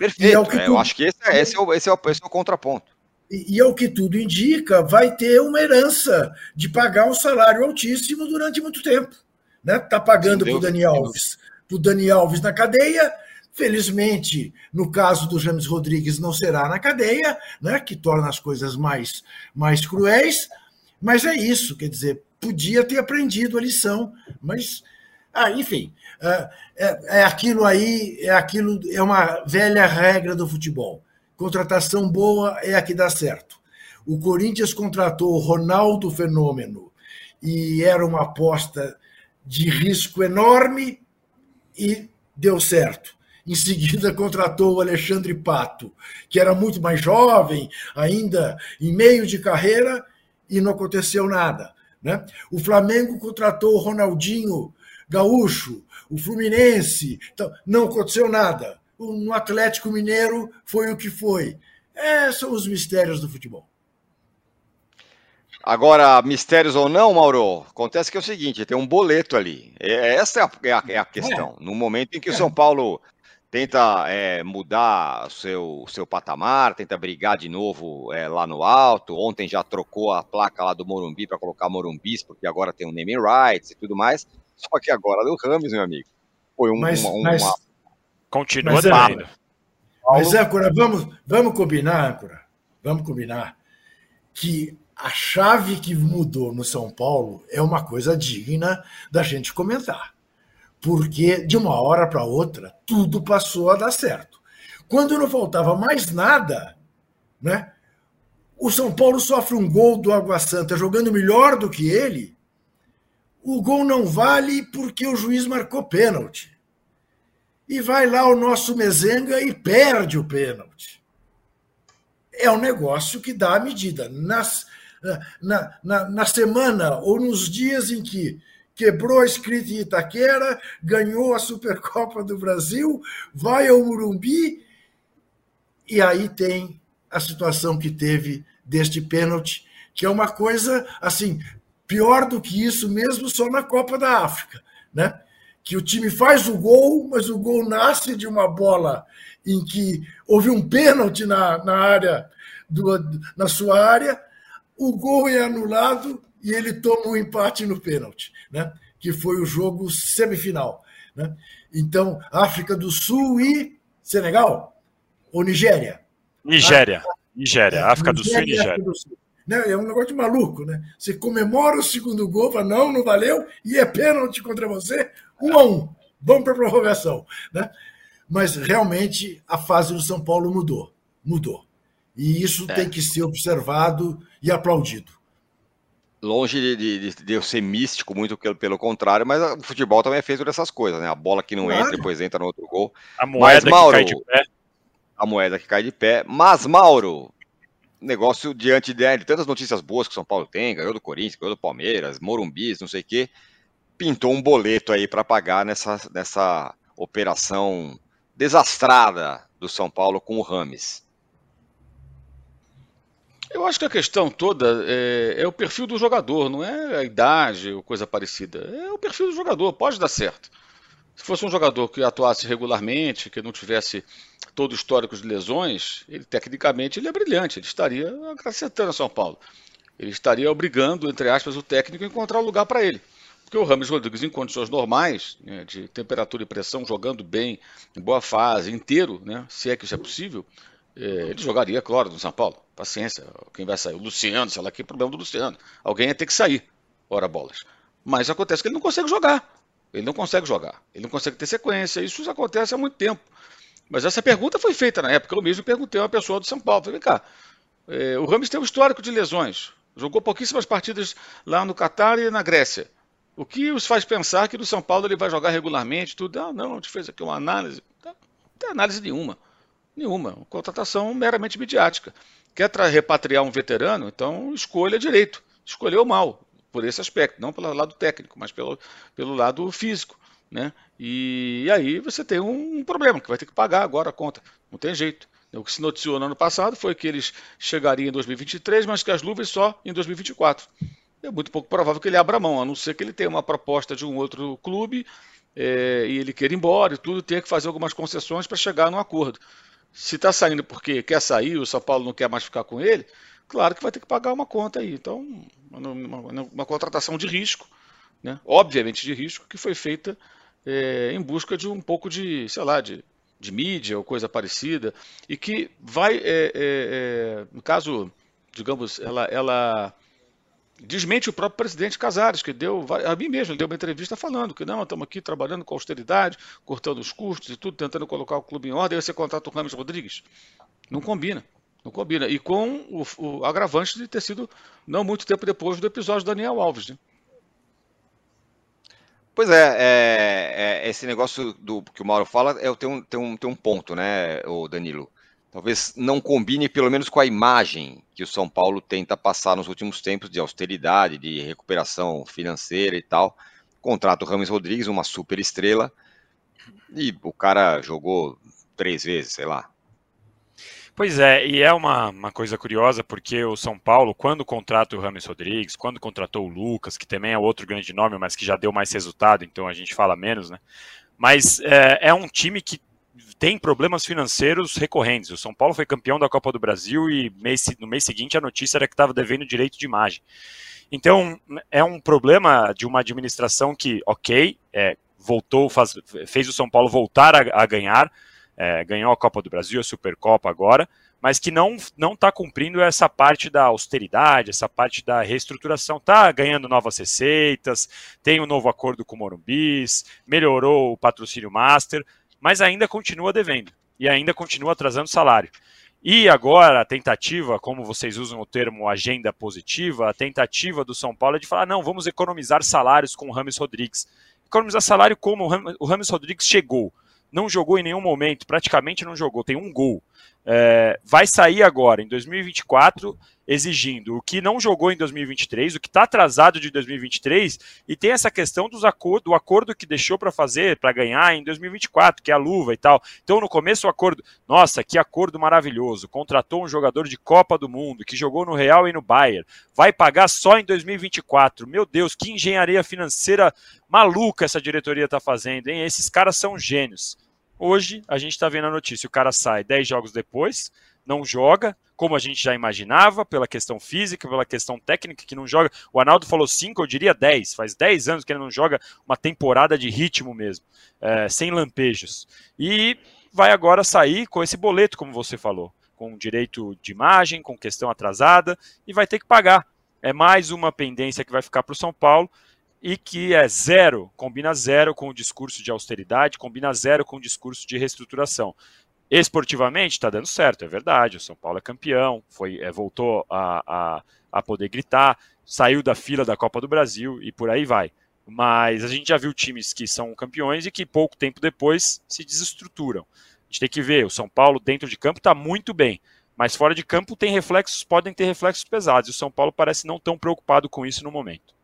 Perfeito. É é, tu... Eu acho que esse é, esse, é o, esse, é o, esse é o contraponto. E, e é o que tudo indica, vai ter uma herança de pagar um salário altíssimo durante muito tempo. Né? Tá pagando para o Daniel Alves, para o Daniel Alves na cadeia. Felizmente, no caso do James Rodrigues, não será na cadeia, né? que torna as coisas mais, mais cruéis. Mas é isso, quer dizer, podia ter aprendido a lição, mas, ah, enfim, é, é, é, aquilo aí, é aquilo, é uma velha regra do futebol. Contratação boa é a que dá certo. O Corinthians contratou o Ronaldo Fenômeno e era uma aposta de risco enorme e deu certo. Em seguida, contratou o Alexandre Pato, que era muito mais jovem, ainda em meio de carreira, e não aconteceu nada. Né? O Flamengo contratou o Ronaldinho Gaúcho, o Fluminense, então, não aconteceu nada. No Atlético Mineiro foi o que foi. É, são os mistérios do futebol. Agora, mistérios ou não, Mauro, acontece que é o seguinte: tem um boleto ali. É, essa é a, é a, é a questão. É. No momento em que o São Paulo tenta é, mudar o seu, seu patamar, tenta brigar de novo é, lá no alto. Ontem já trocou a placa lá do Morumbi para colocar Morumbis, porque agora tem o um naming rights e tudo mais. Só que agora deu Ramos, meu amigo. Foi um, mas, uma, mas, uma... Continua mas, devendo. Mas, âncora, vamos, vamos combinar, âncora, vamos combinar que a chave que mudou no São Paulo é uma coisa digna da gente comentar porque de uma hora para outra tudo passou a dar certo. Quando não faltava mais nada, né? O São Paulo sofre um gol do Água Santa jogando melhor do que ele. O gol não vale porque o juiz marcou pênalti. E vai lá o nosso Mezenga e perde o pênalti. é um negócio que dá a medida. Nas, na, na, na semana ou nos dias em que quebrou a escrita em Itaquera, ganhou a Supercopa do Brasil, vai ao Murumbi, e aí tem a situação que teve deste pênalti, que é uma coisa assim, pior do que isso mesmo só na Copa da África, né? Que o time faz o gol, mas o gol nasce de uma bola em que houve um pênalti na, na área do, na sua área, o gol é anulado e ele toma um empate no pênalti, né? que foi o jogo semifinal. Né? Então, África do Sul e Senegal? Ou Nigéria? Nigéria. Nigéria. É, África do Sul e Nigéria. Do Sul. Né? É um negócio de maluco, né? Você comemora o segundo gol, fala, não, não valeu, e é pênalti contra você, um a um. Vamos para a prorrogação. Né? Mas realmente a fase do São Paulo mudou. Mudou. E isso é. tem que ser observado e aplaudido. Longe de, de, de, eu ser místico, muito pelo, pelo contrário, mas o futebol também é feito dessas coisas, né? A bola que não claro. entra, depois entra no outro gol. A moeda mas, Mauro, que cai de pé. A moeda que cai de pé. Mas, Mauro, negócio diante de, de tantas notícias boas que o São Paulo tem, ganhou do Corinthians, ganhou do Palmeiras, Morumbis, não sei o quê, pintou um boleto aí para pagar nessa, nessa operação desastrada do São Paulo com o Rames. Eu acho que a questão toda é, é, o perfil do jogador, não é a idade ou coisa parecida. É o perfil do jogador, pode dar certo. Se fosse um jogador que atuasse regularmente, que não tivesse todo o histórico de lesões, ele tecnicamente ele é brilhante, ele estaria acrescentando São Paulo. Ele estaria obrigando, entre aspas, o técnico a encontrar um lugar para ele. Porque o Rames Rodrigues, em condições normais, né, de temperatura e pressão, jogando bem, em boa fase, inteiro, né, se é que isso é possível, é, ele jogaria, claro, no São Paulo. Paciência, quem vai sair? O Luciano, sei lá, que problema do Luciano. Alguém ia ter que sair, ora bolas. Mas acontece que ele não consegue jogar. Ele não consegue jogar. Ele não consegue ter sequência. Isso acontece há muito tempo. Mas essa pergunta foi feita na época. Eu mesmo perguntei a uma pessoa do São Paulo. Falei, cá, é, o Rames tem um histórico de lesões. Jogou pouquíssimas partidas lá no Catar e na Grécia. O que os faz pensar que no São Paulo ele vai jogar regularmente? Tudo. Ah, não, a gente fez aqui uma análise. Não tem análise nenhuma. Nenhuma. Contratação meramente midiática. Quer repatriar um veterano? Então escolha direito. Escolheu mal, por esse aspecto, não pelo lado técnico, mas pelo, pelo lado físico. Né? E, aí você tem um problema, que vai ter que pagar agora a conta. Não tem jeito. O que se noticiou no ano passado foi que eles chegariam em 2023, mas que as luvas só em 2024. É muito pouco provável que ele abra mão, a não ser que ele tenha uma proposta de um outro clube é, e ele queira ir embora e tudo, tenha que fazer algumas concessões para chegar num acordo. Se está saindo porque quer sair, o São Paulo não quer mais ficar com ele, claro que vai ter que pagar uma conta aí. Então, uma, uma contratação de risco, né? obviamente de risco, que foi feita é, em busca de um pouco de, sei lá, de, de mídia ou coisa parecida, e que vai, é, é, é no caso, digamos, ela, ela desmente o próprio presidente Casares, que deu, a mim mesmo, deu uma entrevista falando que não, estamos aqui trabalhando com austeridade, cortando os custos e tudo, tentando colocar o clube em ordem, aí você contrata o Ramos Rodrigues. Não combina. Não combina. E com o, o agravante de ter sido não muito tempo depois do episódio do Daniel Alves. Né? Pois é, é, é, esse negócio do que o Mauro fala é, tem, um, tem, um, tem um ponto, né, o Danilo? Talvez não combine pelo menos com a imagem que o São Paulo tenta passar nos últimos tempos de austeridade, de recuperação financeira e tal. Contrata o Rames Rodrigues, uma super estrela, e o cara jogou três vezes, sei lá. Pois é, e é uma, uma coisa curiosa, porque o São Paulo, quando contrata o Rames Rodrigues, quando contratou o Lucas, que também é outro grande nome, mas que já deu mais resultado, então a gente fala menos, né? Mas é, é um time que tem problemas financeiros recorrentes. O São Paulo foi campeão da Copa do Brasil e mês, no mês seguinte a notícia era que estava devendo direito de imagem. Então, é um problema de uma administração que, ok, é, voltou, faz, fez o São Paulo voltar a, a ganhar, é, ganhou a Copa do Brasil, a Supercopa agora, mas que não não está cumprindo essa parte da austeridade, essa parte da reestruturação. Está ganhando novas receitas, tem um novo acordo com o Morumbis, melhorou o patrocínio master, mas ainda continua devendo e ainda continua atrasando salário. E agora a tentativa, como vocês usam o termo agenda positiva, a tentativa do São Paulo é de falar: não, vamos economizar salários com o Rames Rodrigues. Economizar salário como o Rames Rodrigues chegou. Não jogou em nenhum momento, praticamente não jogou, tem um gol. É, vai sair agora, em 2024, exigindo o que não jogou em 2023, o que está atrasado de 2023, e tem essa questão dos acordo, do acordo que deixou para fazer, para ganhar em 2024, que é a luva e tal. Então, no começo, o acordo, nossa, que acordo maravilhoso, contratou um jogador de Copa do Mundo, que jogou no Real e no Bayern, vai pagar só em 2024. Meu Deus, que engenharia financeira maluca essa diretoria está fazendo, hein? Esses caras são gênios. Hoje, a gente está vendo a notícia: o cara sai 10 jogos depois, não joga, como a gente já imaginava, pela questão física, pela questão técnica, que não joga. O Arnaldo falou 5, eu diria 10. Faz 10 anos que ele não joga uma temporada de ritmo mesmo, é, sem lampejos. E vai agora sair com esse boleto, como você falou, com direito de imagem, com questão atrasada, e vai ter que pagar. É mais uma pendência que vai ficar para o São Paulo e que é zero, combina zero com o discurso de austeridade, combina zero com o discurso de reestruturação. Esportivamente está dando certo, é verdade. O São Paulo é campeão, foi, é, voltou a, a, a poder gritar, saiu da fila da Copa do Brasil e por aí vai. Mas a gente já viu times que são campeões e que pouco tempo depois se desestruturam. A gente tem que ver, o São Paulo dentro de campo está muito bem, mas fora de campo tem reflexos, podem ter reflexos pesados. O São Paulo parece não tão preocupado com isso no momento.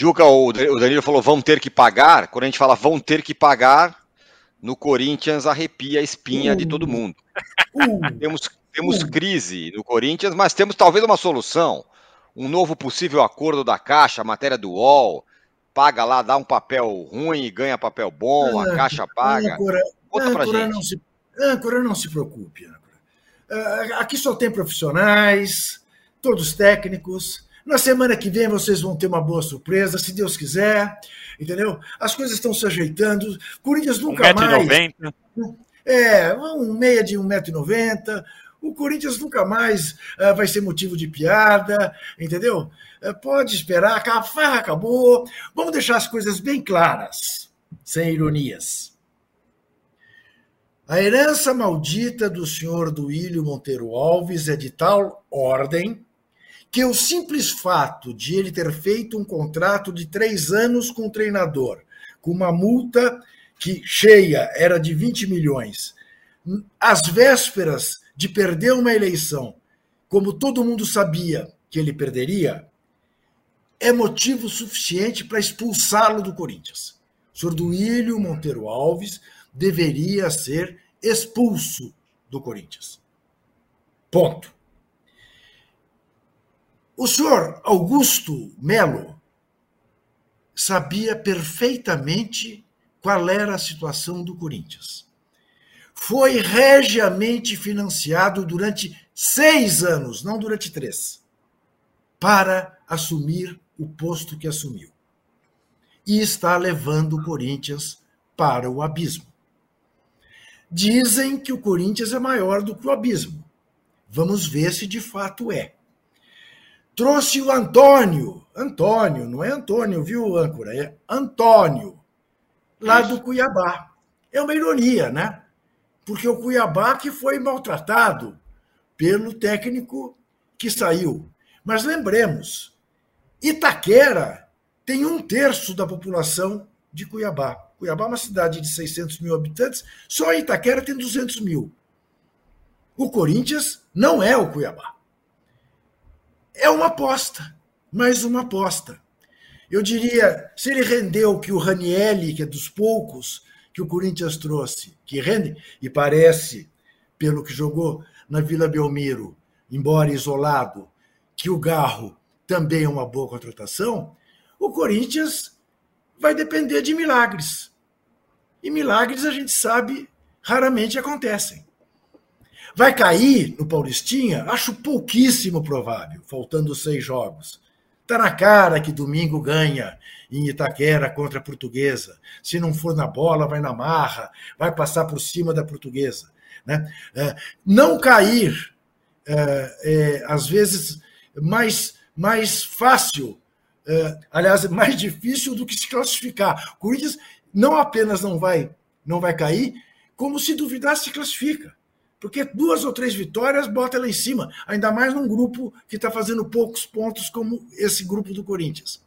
Juca, o Danilo falou vão ter que pagar. Quando a gente fala vão ter que pagar, no Corinthians arrepia a espinha uh, de todo mundo. Uh, temos temos uh. crise no Corinthians, mas temos talvez uma solução. Um novo possível acordo da Caixa, matéria do UOL, paga lá, dá um papel ruim e ganha papel bom, a Caixa paga. Âncora, Conta pra âncora gente. Não se, âncora, não se preocupe. Âncora. Aqui só tem profissionais, todos técnicos, na semana que vem vocês vão ter uma boa surpresa, se Deus quiser, entendeu? As coisas estão se ajeitando. Corinthians nunca um mais. 90. É, um meia de 1,90m. O Corinthians nunca mais uh, vai ser motivo de piada, entendeu? Uh, pode esperar, a farra acabou. Vamos deixar as coisas bem claras, sem ironias. A herança maldita do senhor Duílio Monteiro Alves é de tal ordem que o simples fato de ele ter feito um contrato de três anos com o treinador, com uma multa que cheia era de 20 milhões, às vésperas de perder uma eleição, como todo mundo sabia que ele perderia, é motivo suficiente para expulsá-lo do Corinthians. O senhor Monteiro Alves deveria ser expulso do Corinthians. Ponto. O senhor Augusto Melo sabia perfeitamente qual era a situação do Corinthians. Foi regiamente financiado durante seis anos, não durante três, para assumir o posto que assumiu. E está levando o Corinthians para o abismo. Dizem que o Corinthians é maior do que o abismo. Vamos ver se de fato é. Trouxe o Antônio. Antônio, não é Antônio, viu, âncora? É Antônio, lá do Cuiabá. É uma ironia, né? Porque o Cuiabá que foi maltratado pelo técnico que saiu. Mas lembremos, Itaquera tem um terço da população de Cuiabá. Cuiabá é uma cidade de 600 mil habitantes, só Itaquera tem 200 mil. O Corinthians não é o Cuiabá. É uma aposta, mais uma aposta. Eu diria, se ele rendeu o que o Ranielli, que é dos poucos que o Corinthians trouxe, que rende, e parece, pelo que jogou na Vila Belmiro, embora isolado, que o Garro também é uma boa contratação, o Corinthians vai depender de milagres. E milagres a gente sabe raramente acontecem. Vai cair no Paulistinha? Acho pouquíssimo provável, faltando seis jogos. Está na cara que domingo ganha em Itaquera contra a Portuguesa. Se não for na bola, vai na marra, vai passar por cima da Portuguesa. Né? É, não cair, é, é, às vezes, mais, mais fácil, é, aliás, mais difícil do que se classificar. O Corinthians não apenas não vai, não vai cair, como se duvidar se classifica. Porque duas ou três vitórias bota lá em cima, ainda mais num grupo que está fazendo poucos pontos, como esse grupo do Corinthians.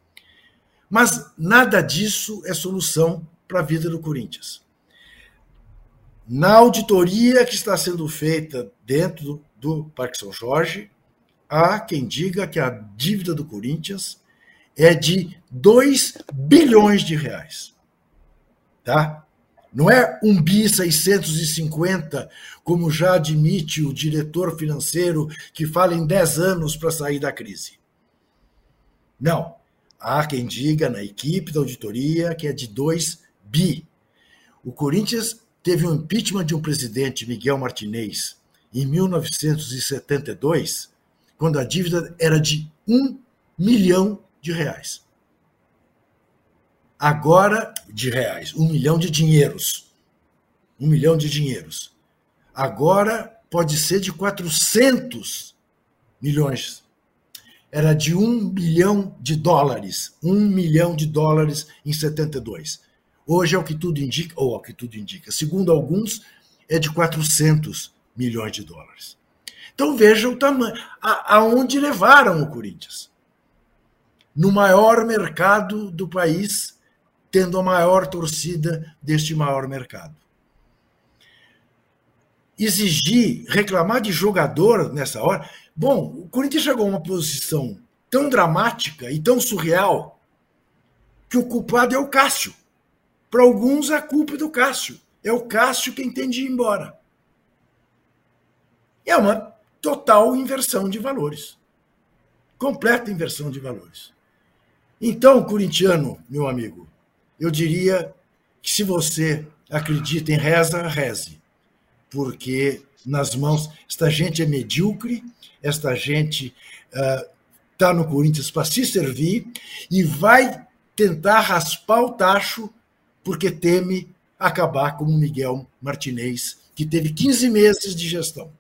Mas nada disso é solução para a vida do Corinthians. Na auditoria que está sendo feita dentro do Parque São Jorge, há quem diga que a dívida do Corinthians é de 2 bilhões de reais. Tá? Não é um bi 650, como já admite o diretor financeiro que fala em 10 anos para sair da crise. Não. Há quem diga na equipe da auditoria que é de 2 bi. O Corinthians teve um impeachment de um presidente, Miguel Martinez, em 1972, quando a dívida era de 1 milhão de reais agora de reais, um milhão de dinheiros. Um milhão de dinheiros. Agora pode ser de 400 milhões. Era de um bilhão de dólares. Um milhão de dólares em 72. Hoje é o que tudo indica, ou é o que tudo indica, segundo alguns, é de 400 milhões de dólares. Então veja o tamanho, aonde levaram o Corinthians. No maior mercado do país, tendo a maior torcida deste maior mercado. Exigir, reclamar de jogador nessa hora. Bom, o Corinthians chegou a uma posição tão dramática e tão surreal que o culpado é o Cássio. Para alguns, a culpa é do Cássio. É o Cássio quem tem de ir embora. É uma total inversão de valores. Completa inversão de valores. Então, corintiano, meu amigo, eu diria que se você acredita em reza, reze, porque nas mãos, esta gente é medíocre, esta gente está uh, no Corinthians para se servir e vai tentar raspar o tacho porque teme acabar como Miguel Martinez, que teve 15 meses de gestão.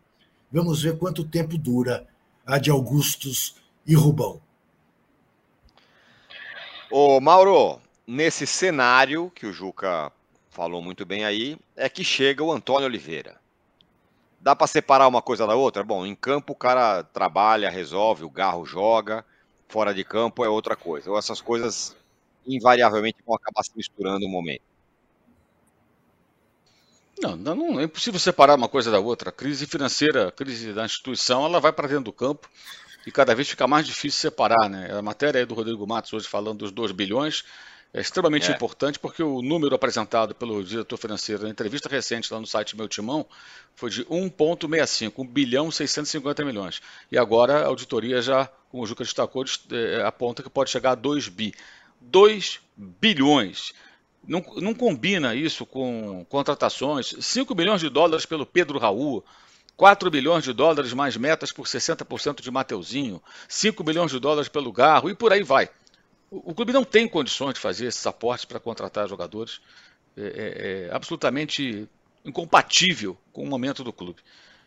Vamos ver quanto tempo dura a de Augustus e Rubão. Ô, Mauro, nesse cenário que o Juca falou muito bem aí, é que chega o Antônio Oliveira. Dá para separar uma coisa da outra? Bom, em campo o cara trabalha, resolve, o Garro joga, fora de campo é outra coisa. Ou essas coisas invariavelmente vão acabar se misturando no momento. Não, não, é impossível separar uma coisa da outra. A crise financeira, a crise da instituição, ela vai para dentro do campo e cada vez fica mais difícil separar. Né? A matéria é do Rodrigo Matos hoje falando dos 2 bilhões é extremamente é. importante porque o número apresentado pelo diretor financeiro na entrevista recente lá no site Meu Timão foi de 1,65, 1 bilhão 650 milhões. E agora a auditoria já, como o Juca destacou, é, aponta que pode chegar a 2 bi. 2 bilhões. Não, não combina isso com contratações. 5 bilhões de dólares pelo Pedro Raul. 4 bilhões de dólares mais metas por 60% de Mateuzinho, 5 bilhões de dólares pelo Garro e por aí vai. O, clube não tem condições de fazer esses aportes para contratar jogadores. É, é, é, absolutamente incompatível com o momento do clube.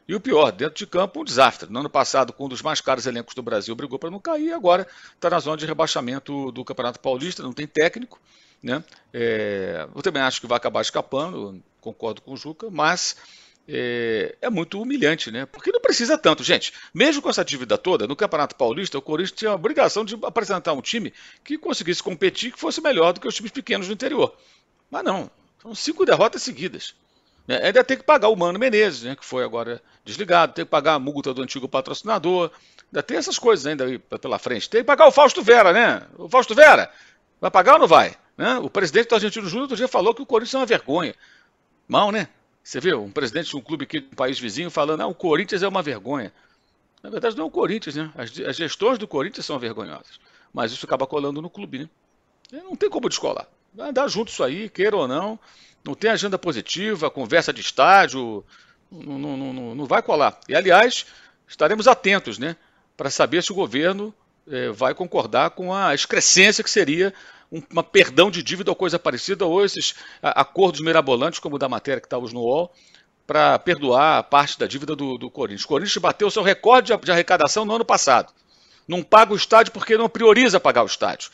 E o pior, dentro de campo, um desastre. No ano passado, com um dos mais caros elencos do Brasil, brigou para não cair, agora está na zona de rebaixamento do Campeonato Paulista, não tem técnico. Né? É, eu também acho que vai acabar escapando, concordo com o Juca, mas é, é, muito humilhante, né? Porque não precisa tanto, gente. Mesmo com essa dívida toda, no Campeonato Paulista, o Corinthians tinha a obrigação de apresentar um time que conseguisse competir, que fosse melhor do que os times pequenos do interior. Mas não, são cinco derrotas seguidas. É, ainda tem que pagar o Mano Menezes, né, que foi agora desligado, tem que pagar a multa do antigo patrocinador, ainda tem essas coisas ainda pela frente. Tem que pagar o Fausto Vera, né? O Fausto Vera, vai pagar ou não vai? Né? O presidente do Argentino Júnior outro dia falou que o Corinthians é uma vergonha. Mal, né? Você vê um presidente de um clube aqui do país vizinho falando, ah, o Corinthians é uma vergonha. Na verdade, não é o Corinthians, né? As, as gestões do Corinthians são vergonhosas. Mas isso acaba colando no clube, né? Não tem como descolar. Vai andar junto isso aí, queira ou não. Não tem agenda positiva, conversa de estádio. Não, não, não, não vai colar. E, aliás, estaremos atentos, né? Para saber se o governo é, vai concordar com a excrescência que seria uma perdão de dívida ou coisa parecida, ou esses acordos mirabolantes, como o da matéria que está hoje no UOL, para perdoar parte da dívida do, do Corinthians. O Corinthians bateu seu recorde de, de arrecadação no ano passado. Não paga o estádio porque não prioriza pagar o estádio.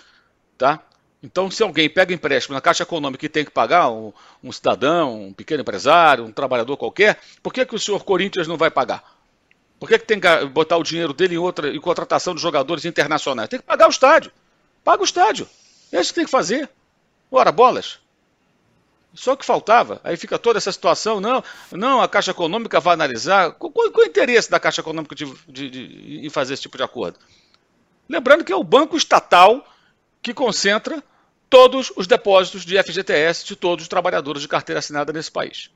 Tá? Então, se alguém pega empréstimo na Caixa Econômica e tem que pagar, um, um, cidadão, um pequeno empresário, um trabalhador qualquer, por que, que o senhor Corinthians não vai pagar? Por que, que tem que botar o dinheiro dele em outra em contratação de jogadores internacionais? Tem que pagar o estádio. Paga o estádio. É isso que tem que fazer. Ora, bolas. Só que faltava. Aí fica toda essa situação. Não, não, a Caixa Econômica vai analisar. Qual, qual, qual é o interesse da Caixa Econômica de, de, de, em fazer esse tipo de acordo? Lembrando que é o banco estatal que concentra todos os depósitos de FGTS de todos os trabalhadores de carteira assinada nesse país.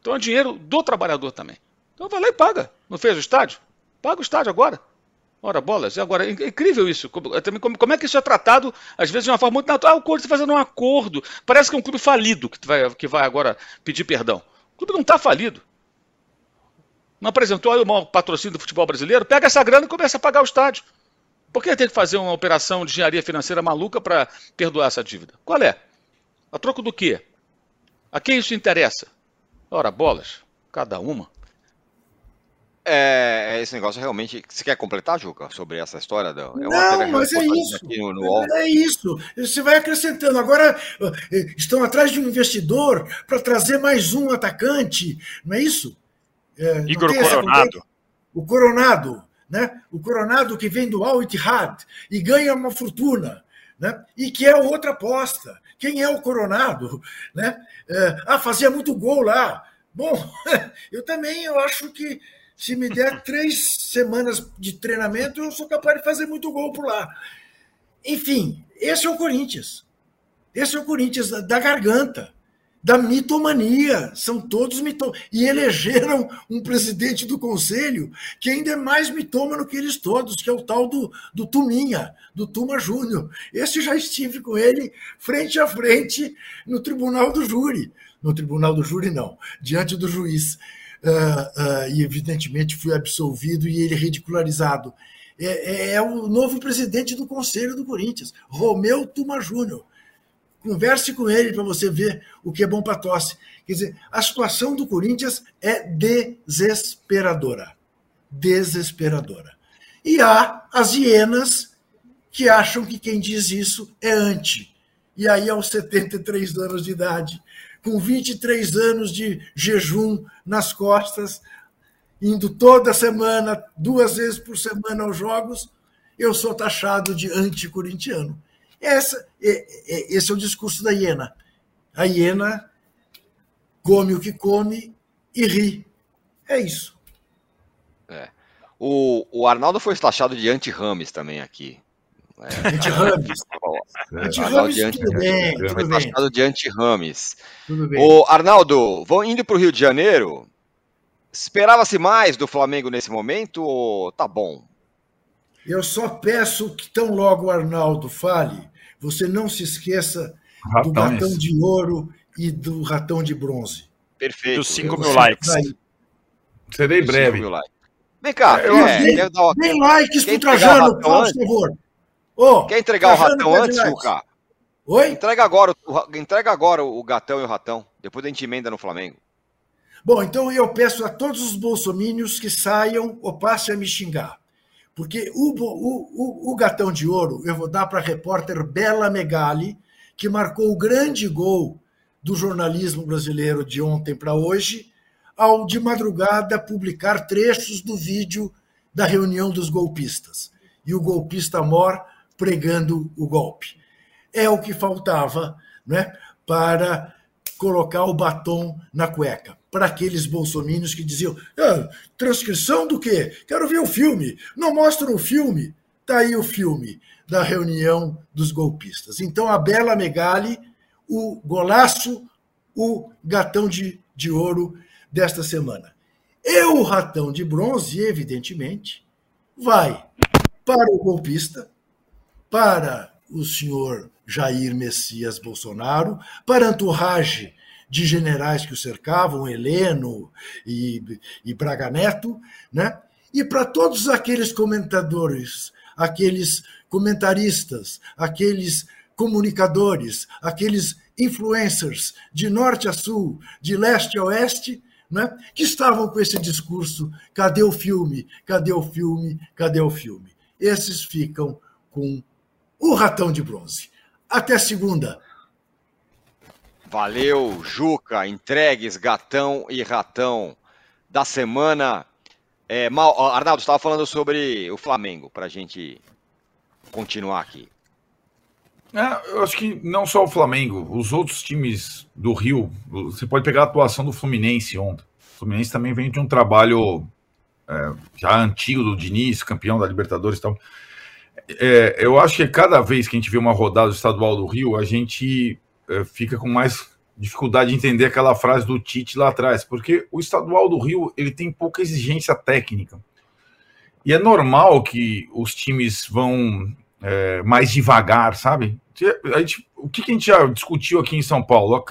Então é dinheiro do trabalhador também. Então vai lá e paga. Não fez o estádio? Paga o estádio agora. Ora, bolas. Agora, é incrível isso. Como, como, é que isso é tratado, às vezes, de uma forma muito natural? Ah, o Corinthians está fazendo um acordo. Parece que é um clube falido que vai, que vai agora pedir perdão. O clube não está falido. Não apresentou aí o maior patrocínio do futebol brasileiro? Pega essa grana e começa a pagar o estádio. Por que tem que fazer uma operação de engenharia financeira maluca para perdoar essa dívida? Qual é? A troco do quê? A quem isso interessa? Ora, bolas, cada uma. É, é, esse negócio realmente. Você quer completar, Juca, sobre essa história? Da, é Não, mas é isso. No, no é isso. Você vai acrescentando. Agora eh, estão atrás de um investidor para trazer mais um atacante, não é isso? É, Igor Coronado. O Coronado, né? O Coronado que vem do Al Ittihad e ganha uma fortuna, né? E que é outra aposta. Quem é o Coronado, né? É, ah, fazia muito gol lá. Bom, eu também eu acho que se me der três semanas de treinamento, eu sou capaz de fazer muito gol por lá. Enfim, esse é o Corinthians. Esse é o Corinthians da garganta, da mitomania. São todos mitom. E elegeram um presidente do conselho que ainda é mais mitômano que eles todos, que é o tal do, do Tuminha, do Tuma Júnior. Esse já estive com ele frente a frente no tribunal do júri. No tribunal do júri, não, diante do juiz uh, uh, e evidentemente fui absolvido e ele ridicularizado. É, é, é, o novo presidente do Conselho do Corinthians, Romeu Tuma Júnior. Converse com ele para você ver o que é bom para tosse. Quer dizer, a situação do Corinthians é desesperadora. Desesperadora. E há as hienas que acham que quem diz isso é anti. E aí, aos 73 anos de idade, com 23 anos de jejum nas costas, indo toda semana, duas vezes por semana aos jogos, eu sou taxado de anticorintiano. Essa, é, é, esse é o discurso da hiena. A hiena come o que come e ri. É isso. É. O, o Arnaldo foi taxado de anti-Rames também aqui. É, anti-Rames. Anti-Rames, tudo bem. Tudo bem. de anti-Rames. O Arnaldo, vão indo para o Rio de Janeiro. Esperava-se mais do Flamengo nesse momento ou tá bom? Eu só peço que tão logo o Arnaldo fale, você não se esqueça Ratões. do Ratão de Ouro e do Ratão de Bronze. Perfeito. Dos 5 mil likes. Serei breve. Vem cá, eu, é, dar... Tem likes pro Trajano, por favor. Quer entregar o ratão antes, Juca? Oi? Entrega agora, entrega agora o gatão e o ratão. Depois a gente emenda no Flamengo. Bom, então eu peço a todos os bolsomínios que saiam ou passem a me xingar. Porque o, o, o, o gatão de ouro eu vou dar para a repórter Bela Megali, que marcou o grande gol do jornalismo brasileiro de ontem para hoje, ao de madrugada publicar trechos do vídeo da reunião dos golpistas. E o golpista Mor pregando o golpe. É o que faltava né, para colocar o batom na cueca. Para aqueles bolsomínios que diziam: ah, transcrição do quê? Quero ver o filme. Não mostram o filme. Está aí o filme da reunião dos golpistas. Então, a Bela Megali, o golaço, o gatão de, de ouro desta semana. E o ratão de bronze, evidentemente, vai para o golpista, para o senhor Jair Messias Bolsonaro, para a entourage de generais que o cercavam, Heleno e, e Braga Neto, né? e para todos aqueles comentadores, aqueles comentaristas, aqueles comunicadores, aqueles influencers de norte a sul, de leste a oeste, né? que estavam com esse discurso: cadê o filme? Cadê o filme? Cadê o filme? Esses ficam com o ratão de bronze. Até segunda. Valeu, Juca. Entregues, gatão e ratão da semana. É, Mal, Arnaldo, estava falando sobre o Flamengo, para a gente continuar aqui. É, eu acho que não só o Flamengo, os outros times do Rio, você pode pegar a atuação do Fluminense ontem. O Fluminense também vem de um trabalho é, já antigo do Diniz, campeão da Libertadores e tal. É, eu acho que cada vez que a gente vê uma rodada estadual do Rio, a gente é, fica com mais dificuldade de entender aquela frase do Tite lá atrás, porque o estadual do Rio ele tem pouca exigência técnica. E é normal que os times vão é, mais devagar, sabe? A gente, o que, que, a gente já discutiu aqui em São Paulo?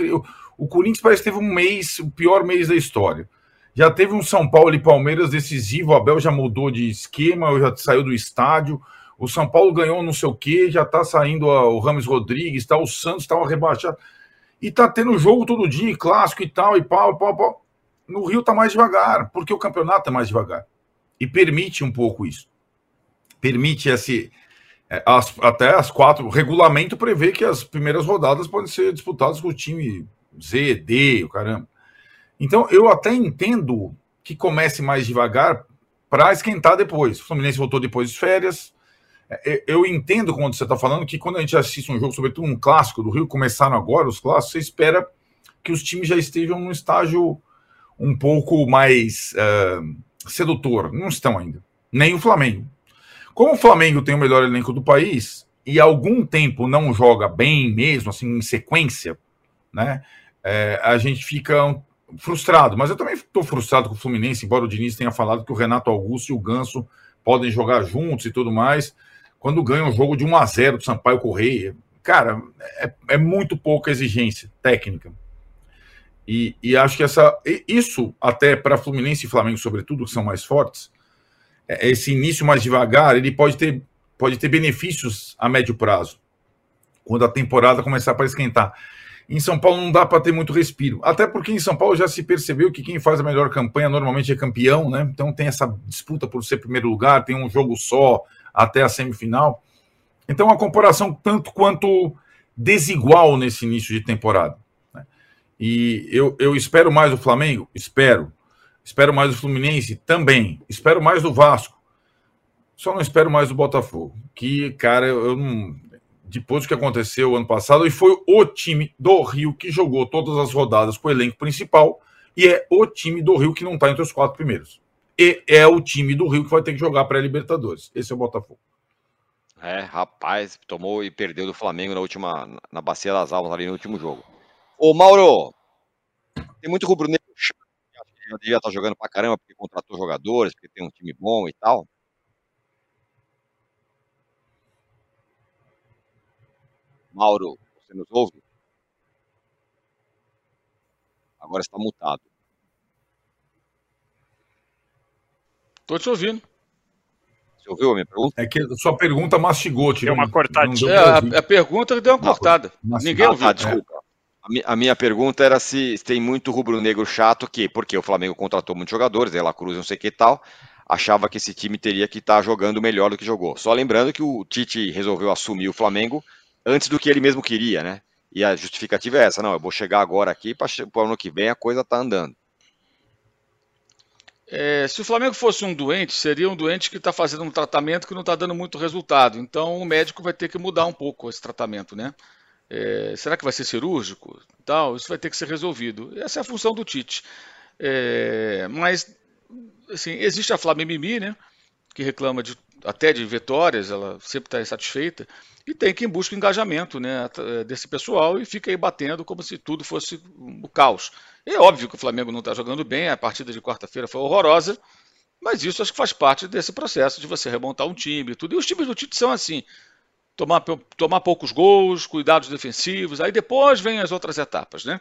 O Corinthians parece que teve um mês, o pior mês da história. Já teve um São Paulo e Palmeiras decisivo, o Abel já mudou de esquema, já saiu do estádio. O São Paulo ganhou não sei o quê, já tá saindo o Ramos Rodrigues, tá, o Santos estava rebaixado. E tá tendo jogo todo dia, clássico e tal, e pau, pau, pau. No Rio tá mais devagar, porque o campeonato é mais devagar. E permite um pouco isso. Permite esse. É, as, até as quatro. O regulamento prevê que as primeiras rodadas podem ser disputadas com o time Z, D, o caramba. Então, eu até entendo que comece mais devagar para esquentar depois. O Fluminense voltou depois de férias. É, eu entendo quando você está falando que quando a gente assiste um jogo, sobretudo um clássico do Rio, começaram agora os clássicos, você espera que os times já estejam num estágio um pouco mais uh, sedutor. Não estão ainda. Nem o Flamengo. Como o Flamengo tem o melhor elenco do país e algum tempo não joga bem mesmo, assim, em sequência, né? É, a gente fica frustrado, mas eu também estou frustrado com o Fluminense, embora o Diniz tenha falado que o Renato Augusto e o Ganso podem jogar juntos e tudo mais. Quando ganha um jogo de 1 a 0 do Sampaio Correia, cara, é, é muito pouca exigência técnica. E, e acho que essa, isso, até para Fluminense e Flamengo, sobretudo, que são mais fortes, é, esse início mais devagar, ele pode ter, pode ter benefícios a médio prazo, quando a temporada começar para esquentar. Em São Paulo não dá para ter muito respiro. Até porque em São Paulo já se percebeu que quem faz a melhor campanha normalmente é campeão, né? Então tem essa disputa por ser primeiro lugar, tem um jogo só até a semifinal. Então a comparação tanto quanto desigual nesse início de temporada. Né? E eu, eu espero mais do Flamengo? Espero. Espero mais do Fluminense? Também. Espero mais do Vasco. Só não espero mais do Botafogo. Que, cara, eu não depois do que aconteceu ano passado, e foi o time do Rio que jogou todas as rodadas com o elenco principal, e é o time do Rio que não está entre os quatro primeiros. E é o time do Rio que vai ter que jogar para a Libertadores. Esse é o Botafogo. É, rapaz, tomou e perdeu do Flamengo na última, na Bacia das Almas, ali no último jogo. Ô, Mauro, tem muito rubro-negro que já tá jogando pra caramba porque contratou jogadores, porque tem um time bom e tal. Mauro, você nos ouve? Agora está mutado. Estou te ouvindo. Você ouviu a minha pergunta? É que sua pergunta mastigou, tirou uma cortadinha. É, a, a, pergunta deu uma não, cortada. Ninguém ouviu. Ah, desculpa. A minha pergunta era se tem muito rubro-negro chato que, porque o Flamengo contratou muitos jogadores, La Cruz, não sei o que e tal, achava que esse time teria que estar tá jogando melhor do que jogou. Só lembrando que o Tite resolveu assumir o Flamengo antes do que ele mesmo queria, né? E a justificativa é essa, não, eu vou chegar agora aqui para o ano que vem a coisa tá andando. É, se o Flamengo fosse um doente, seria um doente que está fazendo um tratamento que não está dando muito resultado. Então o médico vai ter que mudar um pouco esse tratamento, né? É, será que vai ser cirúrgico? Tal, isso vai ter que ser resolvido. Essa é a função do Tite. É, mas assim, existe a Flamengo Mimi, né? Que reclama de, até de vitórias, ela sempre está insatisfeita e tem que ir em busca engajamento né, eh, desse pessoal e fica aí batendo como se tudo fosse o um caos. É óbvio que o Flamengo não está jogando bem, a partida de quarta-feira foi horrorosa, mas isso acho que faz parte desse processo de você remontar um time e tudo. E os times do Tite são assim: tomar, tomar poucos gols, cuidados defensivos, aí depois vem as outras etapas, né?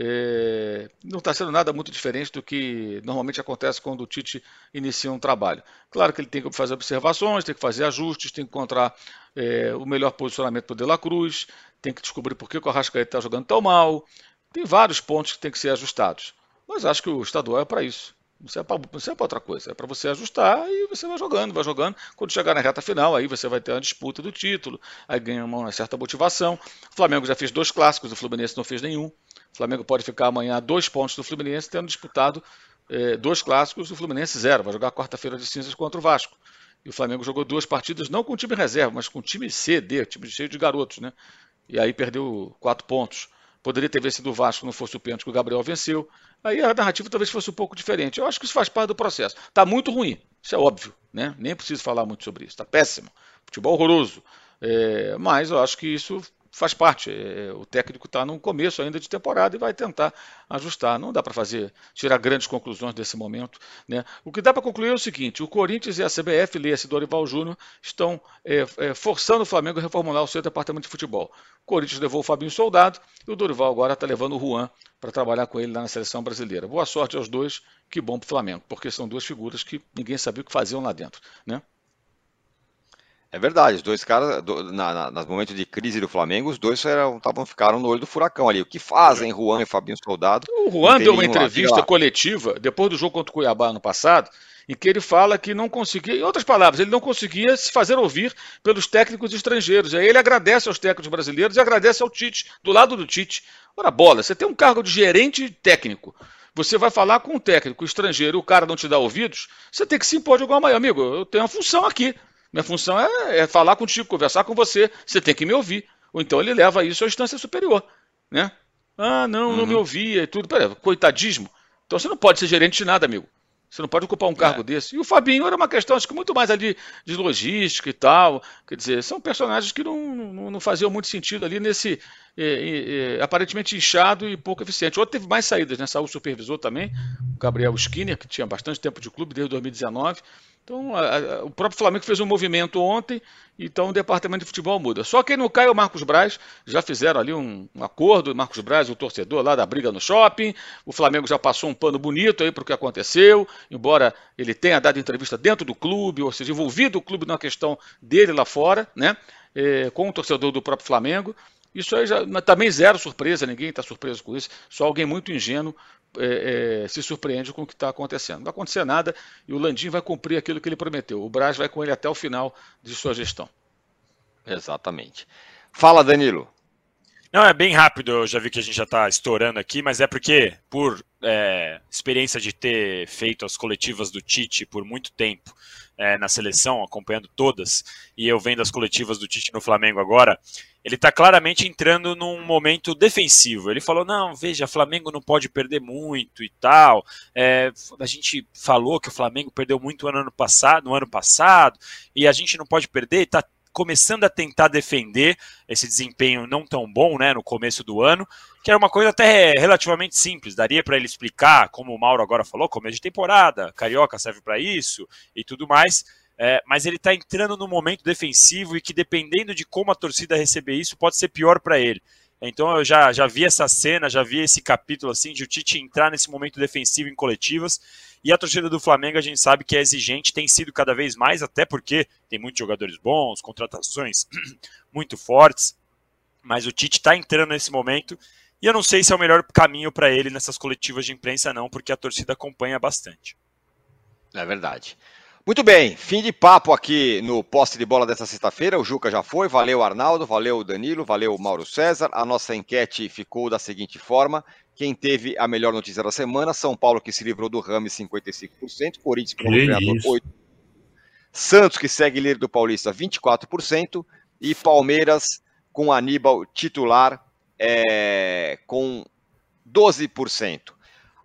É, não está sendo nada muito diferente do que normalmente acontece quando o Tite inicia um trabalho. Claro que ele tem que fazer observações, tem que fazer ajustes, tem que encontrar é, o melhor posicionamento para o De La Cruz, tem que descobrir por que o Arrascaeta está jogando tão mal. Tem vários pontos que tem que ser ajustados. Mas acho que o estadual é para isso. Não serve para é outra coisa. É para você ajustar e você vai jogando, vai jogando. Quando chegar na reta final, aí você vai ter uma disputa do título, aí ganha uma certa motivação. O Flamengo já fez dois clássicos, o Fluminense não fez nenhum. O Flamengo pode ficar amanhã a dois pontos do Fluminense, tendo disputado eh, dois clássicos, o Fluminense zero. Vai jogar quarta-feira de cinzas contra o Vasco. E o Flamengo jogou duas partidas, não com time reserva, mas com time C, time cheio de garotos, né? E aí perdeu quatro pontos. Poderia ter vencido o Vasco, não fosse o pênalti que o Gabriel venceu. Aí a narrativa talvez fosse um pouco diferente. Eu acho que isso faz parte do processo. Está muito ruim, isso é óbvio, né? Nem preciso falar muito sobre isso. Está péssimo. Futebol horroroso. É, mas eu acho que isso faz parte. É, o técnico está no começo ainda de temporada e vai tentar ajustar. Não dá para fazer tirar grandes conclusões desse momento. Né? O que dá para concluir é o seguinte: o Corinthians e a CBF, leia-se Dorival Júnior, estão é, é, forçando o Flamengo a reformular o seu departamento de futebol. O Corinthians levou o Fabinho Soldado e o Dorival agora está levando o Juan para trabalhar com ele lá na seleção brasileira. Boa sorte aos dois, que bom para o Flamengo, porque são duas figuras que ninguém sabia o que faziam lá dentro. Né? É verdade, os dois caras, do, na, na, nos momentos de crise do Flamengo, os dois eram, tavam, ficaram no olho do furacão ali. O que fazem Juan e Fabinho Soldado? O Juan deu uma entrevista coletiva depois do jogo contra o Cuiabá no passado, em que ele fala que não conseguia, em outras palavras, ele não conseguia se fazer ouvir pelos técnicos estrangeiros. Aí ele agradece aos técnicos brasileiros e agradece ao Tite, do lado do Tite. Ora, bola, você tem um cargo de gerente técnico. Você vai falar com um técnico estrangeiro, o cara não te dá ouvidos, você tem que se impor de alguma maneira. Amigo, eu tenho uma função aqui. Minha função é, é, falar contigo, conversar com você. Você tem que me ouvir. Ou então ele leva isso à instância superior. Né? Ah, não, uhum. não me uhum. ouvia e tudo. Pera, coitadismo. Então você não pode ser gerente de nada, amigo. Você não pode ocupar um cargo é. desse. E o Fabinho era uma questão, acho que muito mais ali de logística e tal. Quer dizer, são personagens que não, não, não faziam muito sentido ali nesse é, é, aparentemente inchado e pouco eficiente. Outro teve mais saídas, né? Saiu o supervisor também, o Gabriel Skinner, que tinha bastante tempo de clube desde 2019. Então, a, a, o próprio Flamengo fez um movimento ontem, então o departamento de futebol muda. Só quem não cai é o Marcos Braz, já fizeram ali um, um acordo, Marcos Braz, o torcedor lá da briga no shopping, o Flamengo já passou um pano bonito aí para o que aconteceu, embora ele tenha dado entrevista dentro do clube, ou seja, envolvido o clube na questão dele lá fora, né, é, com o torcedor do próprio Flamengo. Isso aí já, também zero surpresa, ninguém está surpreso com isso, só alguém muito ingênuo é, é, se surpreende com o que está acontecendo. Não vai acontecer nada e o Landim vai cumprir aquilo que ele prometeu. O Braz vai com ele até o final de sua gestão. Exatamente. Fala, Danilo. Não, é bem rápido, eu já vi que a gente já está estourando aqui, mas é porque, por é, experiência de ter feito as coletivas do Tite por muito tempo é, na seleção, acompanhando todas, e eu vendo as coletivas do Tite no Flamengo agora, ele está claramente entrando num momento defensivo. Ele falou: não, veja, Flamengo não pode perder muito e tal. É, a gente falou que o Flamengo perdeu muito no ano passado, no ano passado, e a gente não pode perder. Está começando a tentar defender esse desempenho não tão bom, né, no começo do ano, que era uma coisa até relativamente simples. Daria para ele explicar, como o Mauro agora falou, começo de temporada, carioca serve para isso e tudo mais. É, mas ele está entrando no momento defensivo e que, dependendo de como a torcida receber isso, pode ser pior para ele. Então eu já, já vi essa cena, já vi esse capítulo assim de o Tite entrar nesse momento defensivo em coletivas. E a torcida do Flamengo a gente sabe que é exigente, tem sido cada vez mais, até porque tem muitos jogadores bons, contratações muito fortes. Mas o Tite está entrando nesse momento e eu não sei se é o melhor caminho para ele nessas coletivas de imprensa, não, porque a torcida acompanha bastante. É verdade. Muito bem, fim de papo aqui no poste de bola dessa sexta-feira. O Juca já foi, valeu Arnaldo, valeu Danilo, valeu Mauro César. A nossa enquete ficou da seguinte forma: quem teve a melhor notícia da semana? São Paulo que se livrou do Rame 55%, Corinthians como treinador 8%, Santos que segue líder do Paulista 24% e Palmeiras com Aníbal titular é, com 12%.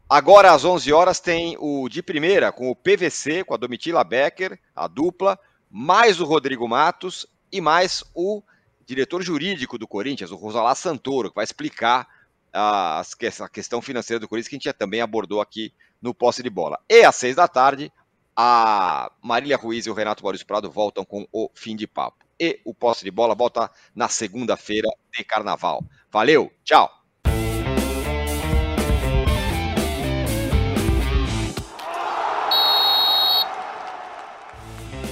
Agora, às 11 horas, tem o de primeira, com o PVC, com a Domitila Becker, a dupla, mais o Rodrigo Matos e mais o diretor jurídico do Corinthians, o Rosalá Santoro, que vai explicar a, a questão financeira do Corinthians, que a gente também abordou aqui no posse de bola. E às seis da tarde, a Marília Ruiz e o Renato Maurício Prado voltam com o fim de papo. E o posse de bola volta na segunda-feira de carnaval. Valeu, tchau!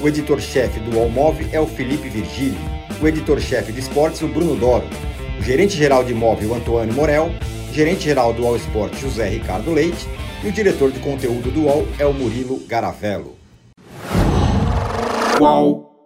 O editor-chefe do Almove é o Felipe Virgílio. O editor-chefe de esportes, o Bruno Doro. O gerente-geral de imóvel, Antônio Morel. Gerente-geral do All Sport, José Ricardo Leite. E o diretor de conteúdo do UOL é o Murilo Garavello. Qual?